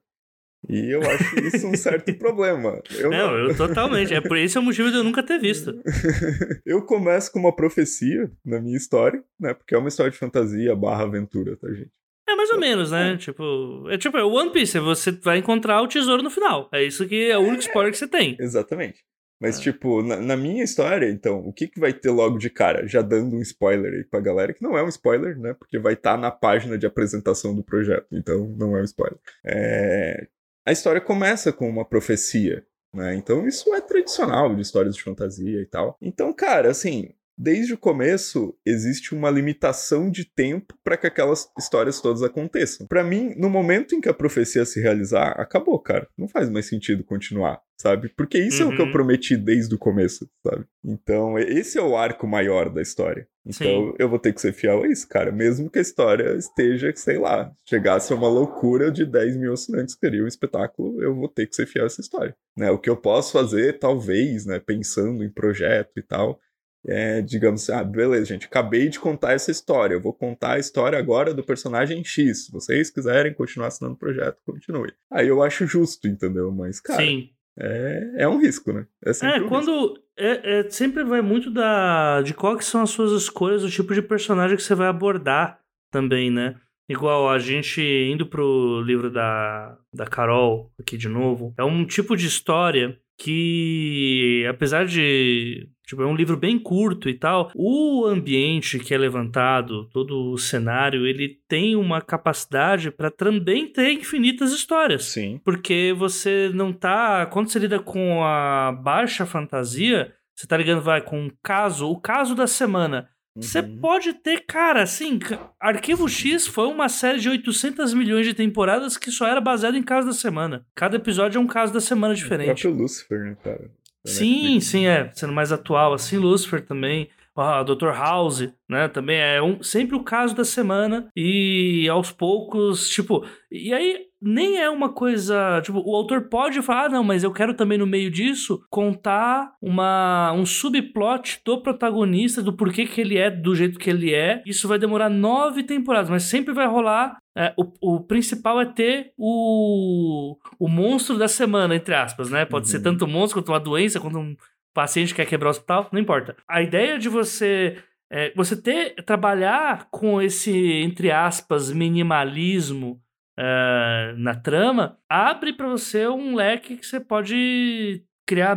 E eu acho isso um certo problema. Eu não, não, eu totalmente. É por esse é o motivo de eu nunca ter visto. eu começo com uma profecia na minha história, né? Porque é uma história de fantasia barra aventura, tá, gente? É mais ou menos, né? É. Tipo, é tipo, é One Piece, você vai encontrar o tesouro no final. É isso que é o único spoiler que você tem. Exatamente. Mas, é. tipo, na, na, minha história, então, o que, que vai ter logo de cara? Já dando um spoiler aí pra galera, que não é um spoiler, né? Porque vai estar tá na página de apresentação do projeto, então não é um spoiler. É, a história começa com uma profecia, né? Então isso é tradicional de histórias de fantasia e tal. Então, cara, assim, desde o começo existe uma limitação de tempo para que aquelas histórias todas aconteçam. Para mim, no momento em que a profecia se realizar, acabou, cara. Não faz mais sentido continuar, sabe? Porque isso uhum. é o que eu uhum. prometi desde o começo, sabe? Então, esse é o arco maior da história. Então, Sim. eu vou ter que ser fiel a isso, cara. Mesmo que a história esteja, sei lá, chegasse a uma loucura de 10 mil assinantes que teria um espetáculo, eu vou ter que ser fiel a essa história. Né? O que eu posso fazer, talvez, né, pensando em projeto e tal, é, digamos assim, ah, beleza, gente, acabei de contar essa história, eu vou contar a história agora do personagem X. Se vocês quiserem continuar assinando o projeto, continue. Aí eu acho justo, entendeu? Mas, cara, Sim. É, é um risco, né? É, é um quando. Risco. É, é, sempre vai muito da de qual que são as suas escolhas, o tipo de personagem que você vai abordar também, né? Igual a gente indo pro livro da, da Carol, aqui de novo, é um tipo de história que, apesar de Tipo, é um livro bem curto e tal. O ambiente que é levantado, todo o cenário, ele tem uma capacidade para também ter infinitas histórias. Sim. Porque você não tá. Quando você lida com a baixa fantasia, você tá ligando, vai, com um caso, o caso da semana. Você uhum. pode ter, cara, assim, Arquivo X foi uma série de 800 milhões de temporadas que só era baseada em caso da semana. Cada episódio é um caso da semana diferente. O próprio Lucifer, né, cara? Sim, sim, é. Sendo mais atual, assim, Lucifer também. A Dr. House, né? Também é um, sempre o caso da semana. E aos poucos, tipo. E aí, nem é uma coisa. Tipo, o autor pode falar, ah, não, mas eu quero também no meio disso contar uma, um subplot do protagonista, do porquê que ele é do jeito que ele é. Isso vai demorar nove temporadas, mas sempre vai rolar. É, o, o principal é ter o, o monstro da semana, entre aspas, né? Pode uhum. ser tanto um monstro quanto uma doença, quanto um paciente que quer quebrar o hospital, não importa. A ideia de você é, você ter trabalhar com esse entre aspas minimalismo uh, na trama, abre para você um leque que você pode criar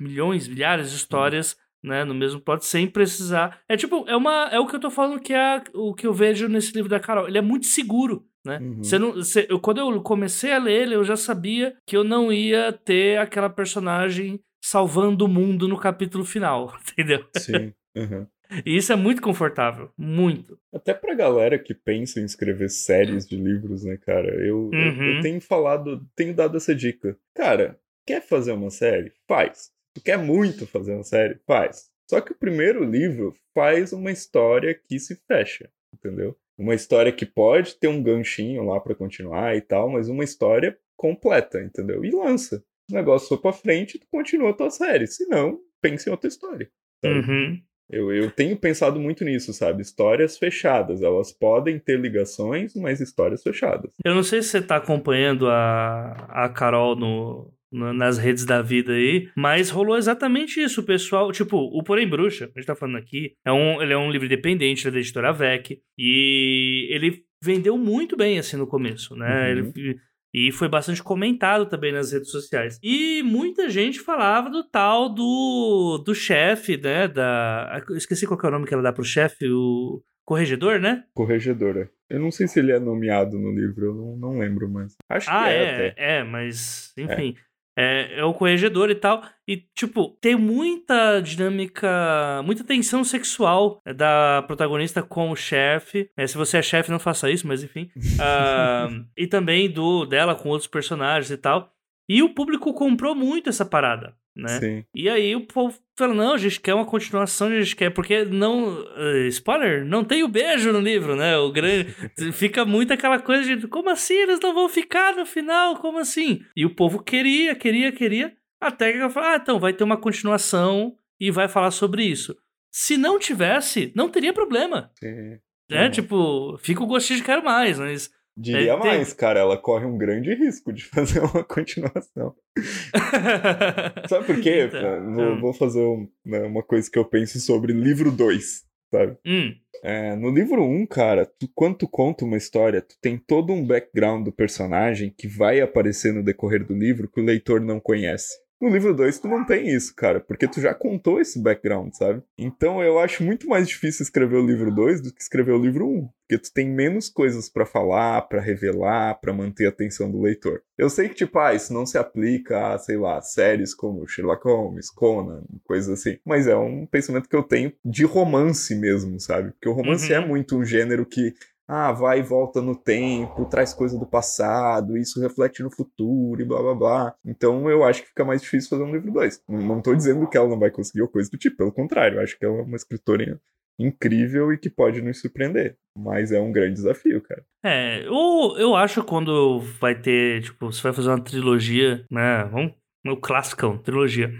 milhões, milhares de histórias né, no mesmo plot sem precisar. É tipo, é uma é o que eu tô falando que é o que eu vejo nesse livro da Carol. Ele é muito seguro, né? Uhum. Você não, você, eu, quando eu comecei a ler ele, eu já sabia que eu não ia ter aquela personagem salvando o mundo no capítulo final, entendeu? Sim. Uhum. E isso é muito confortável, muito. Até pra galera que pensa em escrever séries de livros, né, cara? Eu, uhum. eu, eu, uhum. tenho falado, tenho dado essa dica. Cara, quer fazer uma série? Faz. Tu quer muito fazer uma série? Faz. Só que o primeiro livro faz uma história que se fecha, entendeu? Uma história que pode ter um ganchinho lá para continuar e tal, mas uma história completa, entendeu? E lança. O negócio foi pra frente, tu continua a tua série. Se não, pense em outra história. Uhum. Eu, eu tenho pensado muito nisso, sabe? Histórias fechadas. Elas podem ter ligações, mas histórias fechadas. Eu não sei se você tá acompanhando a, a Carol no, nas redes da vida aí, mas rolou exatamente isso, o pessoal, tipo, o Porém Bruxa, a gente tá falando aqui, é um, ele é um livro independente da editora VEC, e ele vendeu muito bem, assim, no começo, né, uhum. ele e foi bastante comentado também nas redes sociais. E muita gente falava do tal do, do chefe, né? Da. Eu esqueci qual é o nome que ela dá pro chefe, o. Corregedor, né? Corregedora. Eu não sei se ele é nomeado no livro, eu não, não lembro mais. Acho ah, que é. É, até. é, mas enfim. É. É, é, o corregedor e tal. E, tipo, tem muita dinâmica, muita tensão sexual da protagonista com o chefe. É, se você é chefe, não faça isso, mas enfim. uh, e também do dela com outros personagens e tal. E o público comprou muito essa parada né? Sim. E aí o povo fala, não, a gente quer uma continuação, a gente quer, porque não, uh, spoiler, não tem o beijo no livro, né? O grande, fica muito aquela coisa de, como assim eles não vão ficar no final, como assim? E o povo queria, queria, queria, até que eu falei, ah, então vai ter uma continuação e vai falar sobre isso. Se não tivesse, não teria problema. Sim. É, tipo, fica o gostinho de quero mais, mas Diria mais, cara, ela corre um grande risco de fazer uma continuação. Sabe por quê? Então, vou, hum. vou, fazer um, né, uma coisa que eu penso sobre livro 2, sabe? Hum. É, no livro 1, um, cara, tu, quando tu conta uma história, tu tem todo um background do personagem que vai aparecer no decorrer do livro que o leitor não conhece. No livro 2 tu não tem isso, cara, porque tu já contou esse background, sabe? Então eu acho muito mais difícil escrever o livro 2 do que escrever o livro 1, um, porque tu tem menos coisas para falar, para revelar, para manter a atenção do leitor. Eu sei que tipo, ah, isso não se aplica a, sei lá, séries como Sherlock Holmes, Conan, coisas assim, mas é um pensamento que eu tenho de romance mesmo, sabe? Porque o romance é uhum. é muito um gênero que ah, vai e volta no tempo, traz coisa do passado, isso reflete no futuro e blá blá blá. Então eu acho que fica mais difícil fazer um livro 2. Não, estou dizendo que ela não vai conseguir ou coisa do tipo, pelo contrário, eu acho que ela é uma escritora incrível e que pode nos surpreender. Mas é um grande desafio, cara. É, eu, eu acho quando vai ter, tipo, você vai fazer uma trilogia, né? Vamos o clássico, trilogia.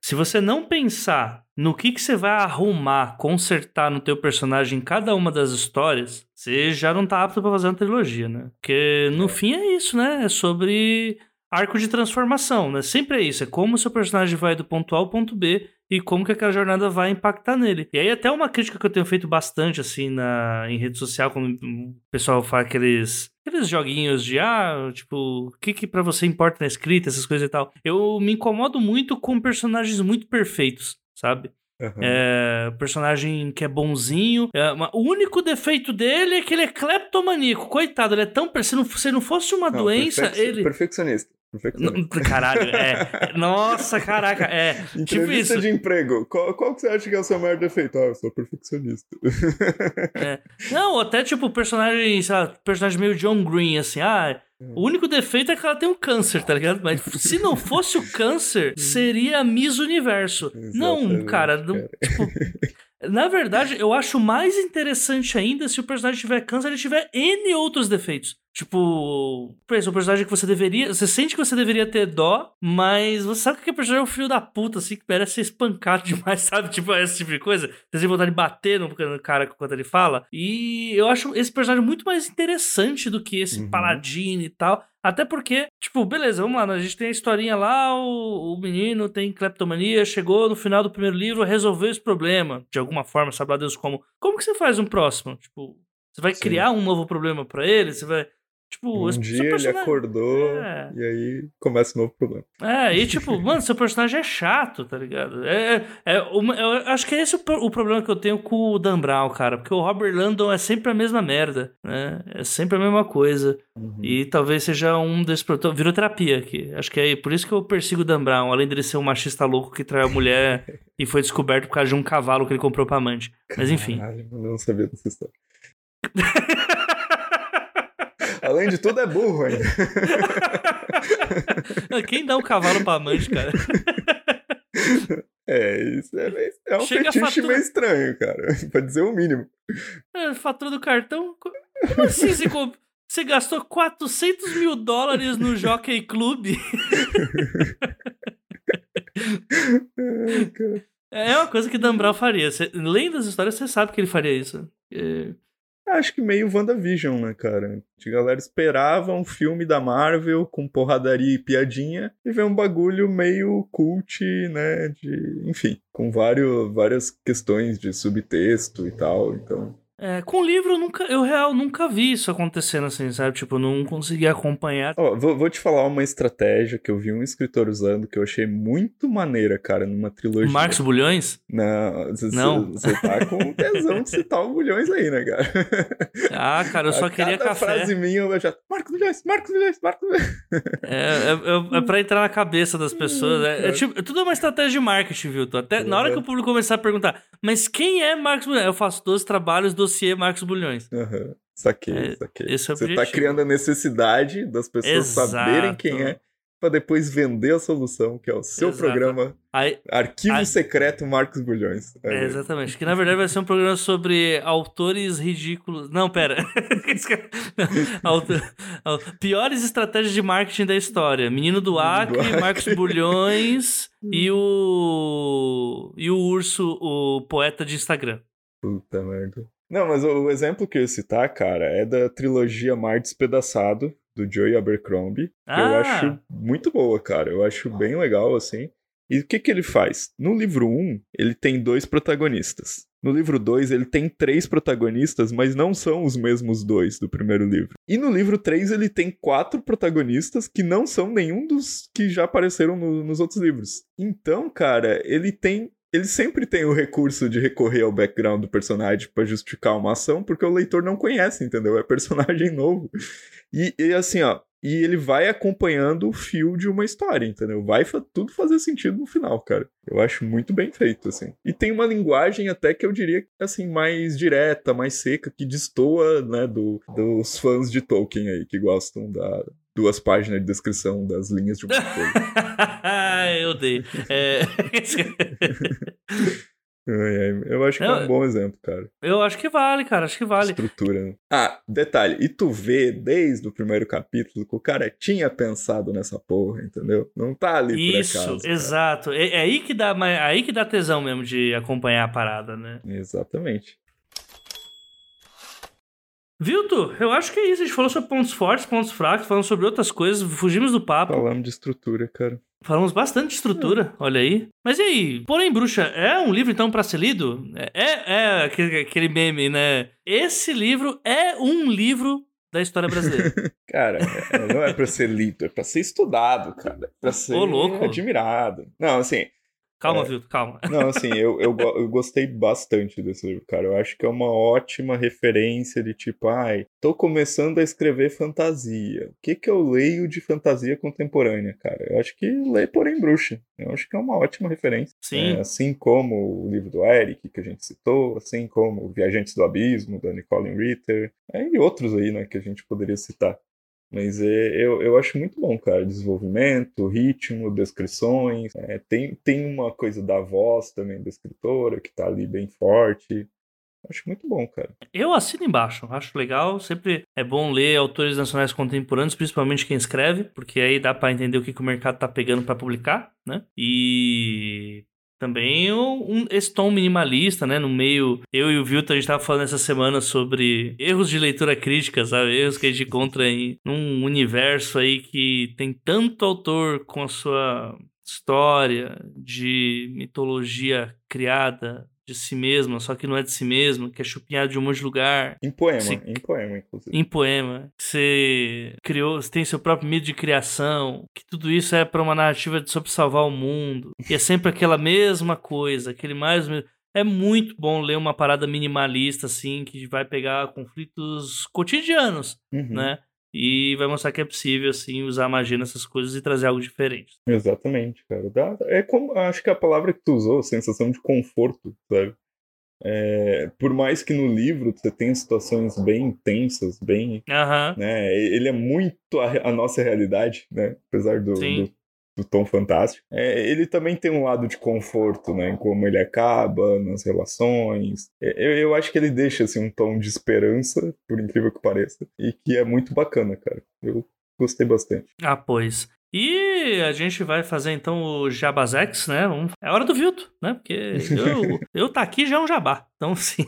Se você não pensar no que, que você vai arrumar, consertar no teu personagem em cada uma das histórias, você já não tá apto para fazer uma trilogia, né? Porque no é. fim é isso, né? É sobre arco de transformação, né? Sempre é isso, é como o seu personagem vai do ponto A ao ponto B e como que aquela jornada vai impactar nele. E aí até uma crítica que eu tenho feito bastante, assim, na, em rede social, quando o pessoal faz aqueles, aqueles joguinhos de, ah, tipo, o que que pra você importa na escrita, essas coisas e tal. Eu me incomodo muito com personagens muito perfeitos, sabe? Uhum. É, personagem que é bonzinho. É, o único defeito dele é que ele é cleptomaníaco. Coitado, ele é tão. Se não, se não fosse uma não, doença, perfec ele. Perfeccionista. Caralho, é. Nossa, caraca, é. Tipo Entrevista tipo de emprego. Qual, qual que você acha que é o seu maior defeito? Ah, eu sou perfeccionista. É. Não, até tipo personagem, sabe, personagem meio John Green, assim, ah. O único defeito é que ela tem um câncer, tá ligado? Mas se não fosse o câncer, seria Miss Universo. Exatamente, não, cara, não, tipo, na verdade, eu acho mais interessante ainda se o personagem tiver câncer e tiver N outros defeitos. Tipo, pensa, um personagem que você deveria. Você sente que você deveria ter dó, mas você sabe que o personagem é um filho da puta, assim, que merece ser espancado demais, sabe? Tipo, esse tipo de coisa. Você tem vontade de bater no cara quando ele fala. E eu acho esse personagem muito mais interessante do que esse uhum. paladino e tal. Até porque, tipo, beleza, vamos lá, né? a gente tem a historinha lá, o, o menino tem cleptomania, chegou no final do primeiro livro, resolveu esse problema, de alguma forma, sabe lá Deus como. Como que você faz um próximo? Tipo, você vai Sim. criar um novo problema para ele? Você vai. Tipo, um dia personagem... ele acordou é. e aí começa um novo problema. É, e tipo, mano, seu personagem é chato, tá ligado? É, é, é uma, eu acho que é esse o, o, problema que eu tenho com o Dan Brown, cara. Porque o Robert Landon é sempre a mesma merda, né? É sempre a mesma coisa. Uhum. E talvez seja um desses. Virou terapia aqui. Acho que é por isso que eu persigo o Dan Brown, além dele ser um machista louco que trai a mulher e foi descoberto por causa de um cavalo que ele comprou pra amante. Mas enfim. Caralho, eu não sabia dessa história. Além de tudo, é burro ainda. Quem dá um cavalo pra amante, cara? É, isso é, é um Chega fetiche fatura... meio estranho, cara. Pra dizer o mínimo. É, fatura do cartão? Como assim você, comp... você gastou 400 mil dólares no Jockey Club? é uma coisa que Dan Brown faria. Você, lendo das histórias, você sabe que ele faria isso. É... Acho que meio WandaVision, né, cara? A galera esperava um filme da Marvel com porradaria e piadinha e ver um bagulho meio cult, né? De, enfim, com vários, várias questões de subtexto e tal. Então, é, com livro eu nunca, eu real nunca vi isso acontecendo assim, sabe? Tipo, não consegui acompanhar. Oh, vou, vou, te falar uma estratégia que eu vi um escritor usando que eu achei muito maneira, cara, numa trilogia. Marcos Bulhões? Não, você tá com tesão de citar o Bulhões aí, né, cara? Ah, cara, eu só A queria café. frase minha eu já. Marcos Bulhões, Marcos Bulhões, Marcos Bulhões. É, é, é, é pra entrar na cabeça das pessoas. É, é, tipo, é tudo uma estratégia de marketing, viu? Até na hora que o público começar a perguntar, mas quem é Marcos Bulhões? Eu faço 12 trabalhos, 12 dossiê Marcos Bulhões. Uhum. Saquei, é, saquei. Esse é o Você tá criando a necessidade das pessoas Exato. saberem quem é para depois vender a solução, que é o seu Exato. programa aí, Arquivo aí, Secreto Marcos Bulhões. É, exatamente. Que na verdade vai ser um programa sobre autores ridículos. Não, pera. Autor... Piores estratégias de marketing da história. Menino do Acre, Marcos Bulhões e o. E o Urso, o poeta de Instagram. Puta merda. Não, mas o, exemplo que eu ia citar, cara, é da trilogia Mar Despedaçado, do Joey Abercrombie. Ah. Eu acho muito boa, cara. Eu acho bem legal, assim. E o que, que ele faz? No livro 1, um, ele tem dois protagonistas. No livro 2, ele tem três protagonistas, mas não são os mesmos dois do primeiro livro. E no livro 3, ele tem quatro protagonistas que não são nenhum dos que já apareceram no, nos outros livros. Então, cara, ele tem ele sempre tem o recurso de recorrer ao background do personagem para justificar uma ação, porque o leitor não conhece, entendeu? É personagem novo. E, e assim, ó, e ele vai acompanhando o fio de uma história, entendeu? Vai fa tudo fazer sentido no final, cara. Eu acho muito bem feito, assim. E tem uma linguagem até que eu diria, assim, mais direta, mais seca, que destoa, né, do, dos fãs de Tolkien aí, que gostam da, duas páginas de descrição das linhas de uma coisa. eu odeio. É... Eu acho que é um bom exemplo, cara. Eu acho que vale, cara. Acho que vale. Estrutura. Né? Ah, detalhe. E tu vê desde o primeiro capítulo que o cara tinha pensado nessa porra, entendeu? Não tá ali Isso, por acaso. exato. É, é, aí que dá, é aí que dá tesão mesmo de acompanhar a parada, né? Exatamente. Viu, Tu? Eu acho que é isso. A gente falou sobre pontos fortes, pontos fracos, falando sobre outras coisas, fugimos do papo. Falamos de estrutura, cara. Falamos bastante de estrutura, é. olha aí. Mas e aí? Porém, Bruxa, é um livro então para ser lido? É, é aquele, aquele meme, né? Esse livro é um livro da história brasileira. cara, é, não é para ser lido, é para ser estudado, cara. É pra ser Ô, louco. admirado. Não, assim, Calma, é, calma. Não, assim, eu, eu, eu, gostei bastante desse livro, cara. Eu acho que é uma ótima referência de tipo, ai, tô começando a escrever fantasia. O que que eu leio de fantasia contemporânea, cara? Eu acho que lê Porém Bruxa. Eu acho que é uma ótima referência. Sim. É, assim como o livro do Eric, que a gente citou, assim como Viajantes do Abismo, da Nicole Ritter, é, e outros aí, né, que a gente poderia citar. Mas é, eu, eu acho muito bom, cara. Desenvolvimento, ritmo, descrições. É, tem, tem uma coisa da voz também da escritora que tá ali bem forte. Acho muito bom, cara. Eu assino embaixo, acho legal. Sempre é bom ler autores nacionais contemporâneos, principalmente quem escreve, porque aí dá para entender o que, que o mercado tá pegando para publicar, né? E também um, esse tom minimalista, né? No meio. Eu e o Vilton, a gente tava falando essa semana sobre erros de leitura crítica, sabe? Erros que a gente encontra em num universo aí que tem tanto autor com a sua história de mitologia criada de si mesma, só que não é de si mesma, que é chupinhado de um monte de lugar. Em poema, você... em poema, inclusive. Em poema. Você criou, você tem seu próprio mito de criação, que tudo isso é para uma narrativa sobre salvar o mundo. E é sempre aquela mesma coisa, aquele mais é muito bom ler uma parada minimalista assim que vai pegar conflitos cotidianos, uhum. né? E vai mostrar que é possível, assim, usar magia nessas coisas e trazer algo diferente. Exatamente, cara. Dá, é como, acho que a palavra que tu usou, sensação de conforto, sabe? É, por mais que no livro você tenha situações bem intensas, bem. Uhum. Né, ele é muito a, a nossa realidade, né? Apesar do, do, do tom fantástico. É, ele também tem um lado de conforto, né? Em como ele acaba, nas relações. É, eu, eu acho que ele deixa assim, um tom de esperança, por incrível que pareça, e que é muito bacana, cara. Eu gostei bastante. Ah, pois. E a gente vai fazer então o Jabazex, né? É hora do Vilto, né? Porque eu, eu tá aqui já é um jabá. Então, sim.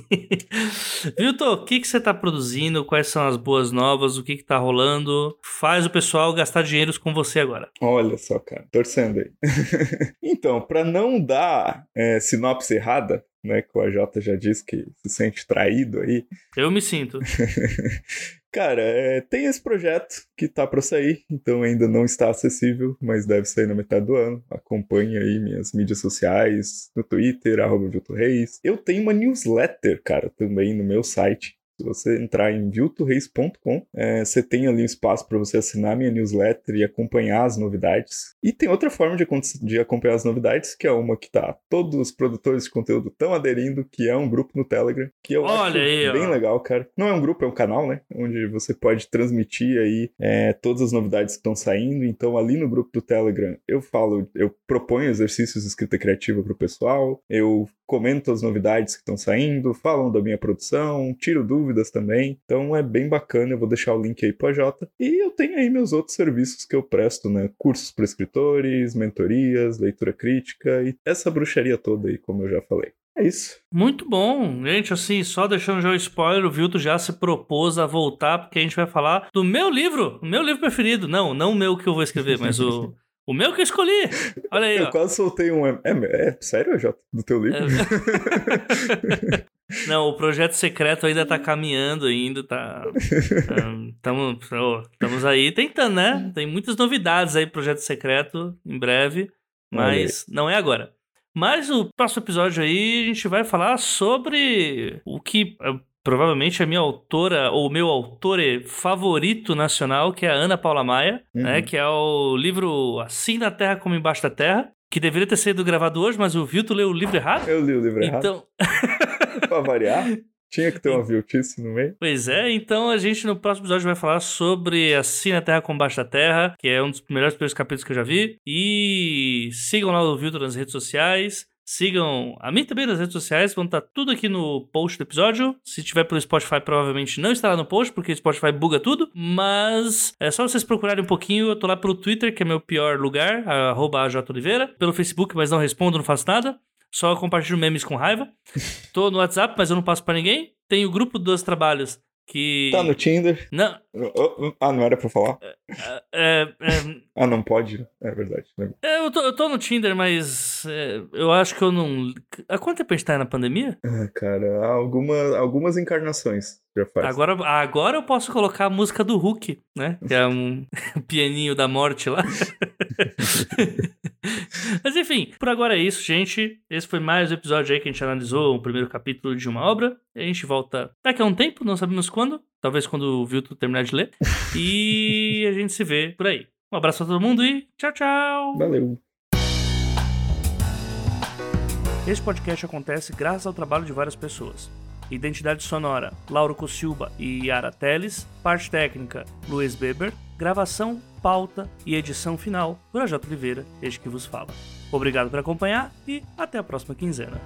Vilto, o que, que você tá produzindo? Quais são as boas novas? O que, que tá rolando? Faz o pessoal gastar dinheiros com você agora. Olha só, cara, torcendo aí. então, para não dar é, sinopse errada, né? Que o AJ já disse que se sente traído aí. Eu me sinto. Cara, é, tem esse projeto que tá para sair, então ainda não está acessível, mas deve sair na metade do ano. Acompanhe aí minhas mídias sociais, no Twitter, arroba Reis. Eu tenho uma newsletter, cara, também no meu site, se você entrar em viltoreis.com, é, você tem ali um espaço para você assinar minha newsletter e acompanhar as novidades. E tem outra forma de, de acompanhar as novidades, que é uma que tá todos os produtores de conteúdo estão aderindo, que é um grupo no Telegram, que eu Olha acho aí, bem ó. legal, cara. Não é um grupo, é um canal, né? Onde você pode transmitir aí é, todas as novidades que estão saindo. Então, ali no grupo do Telegram, eu falo, eu proponho exercícios de escrita criativa para o pessoal, eu comento as novidades que estão saindo, falam da minha produção, tiro dúvidas também. Então é bem bacana, eu vou deixar o link aí para Jota. E eu tenho aí meus outros serviços que eu presto, né? Cursos para escritores, mentorias, leitura crítica e essa bruxaria toda aí, como eu já falei. É isso. Muito bom. Gente, assim, só deixando já o spoiler, o Vilto já se propôs a voltar, porque a gente vai falar do meu livro, o meu livro preferido. Não, não o meu que eu vou escrever, mas o O meu que eu escolhi! Olha aí, Eu ó. quase soltei um. É, é, é sério, Jota? Do teu livro? Não, o projeto secreto ainda tá caminhando ainda, tá... Estamos estamos aí tentando, né? Tem muitas novidades aí, projeto secreto, em breve, mas não é agora. Mas o próximo episódio aí a gente vai falar sobre o que é, provavelmente a minha autora, ou meu autor favorito nacional, que é a Ana Paula Maia, Uhum. né? Que é o livro Assim na Terra como Embaixo da Terra, que deveria ter sido gravado hoje, mas o Vilto leu o livro errado. Eu li o livro errado. Então, Pra variar, tinha que ter uma viltice no meio. Pois é, então a gente no próximo episódio vai falar sobre Assim na Terra com Baixo da Terra, que é um dos melhores primeiros capítulos que eu já vi. E sigam lá o Viltor nas redes sociais. Sigam a mim também nas redes sociais, vão estar tudo aqui no post do episódio. Se tiver pelo Spotify, provavelmente não estará no post, porque o Spotify buga tudo. Mas é só vocês procurarem um pouquinho. Eu tô lá pelo Twitter, que é meu pior lugar, arroba Oliveira. Pelo Facebook, mas não respondo, não faço nada. Só compartilho memes com raiva. Tô no WhatsApp, mas eu não passo pra ninguém. Tem o grupo dos trabalhos que. Tá no Tinder. Não. Ah, não era pra falar? É, é, Ah, não pode? É verdade. lembra. é, eu, tô, eu tô no Tinder, mas é, eu acho que eu não. Há quanto tempo a gente tá aí na pandemia? Ah, cara, alguma, algumas encarnações já faz. Agora, agora eu posso colocar a música do Hulk, né? Que é um pianinho da morte lá. Mas enfim, por agora é isso, gente. Esse foi mais um episódio aí que a gente analisou o primeiro capítulo de uma obra. E a gente volta daqui a um tempo, não sabemos quando. Talvez quando o Vilto terminar de ler. E a gente se vê por aí. Um abraço pra todo mundo e tchau, tchau! Valeu. Este podcast acontece graças ao trabalho de várias pessoas. Identidade sonora, Lauro Cossilba e Yara Teles. Parte técnica, Luiz Beber. Gravação, pauta e edição final, AJ Oliveira, este que vos fala. Obrigado por acompanhar e até a próxima quinzena.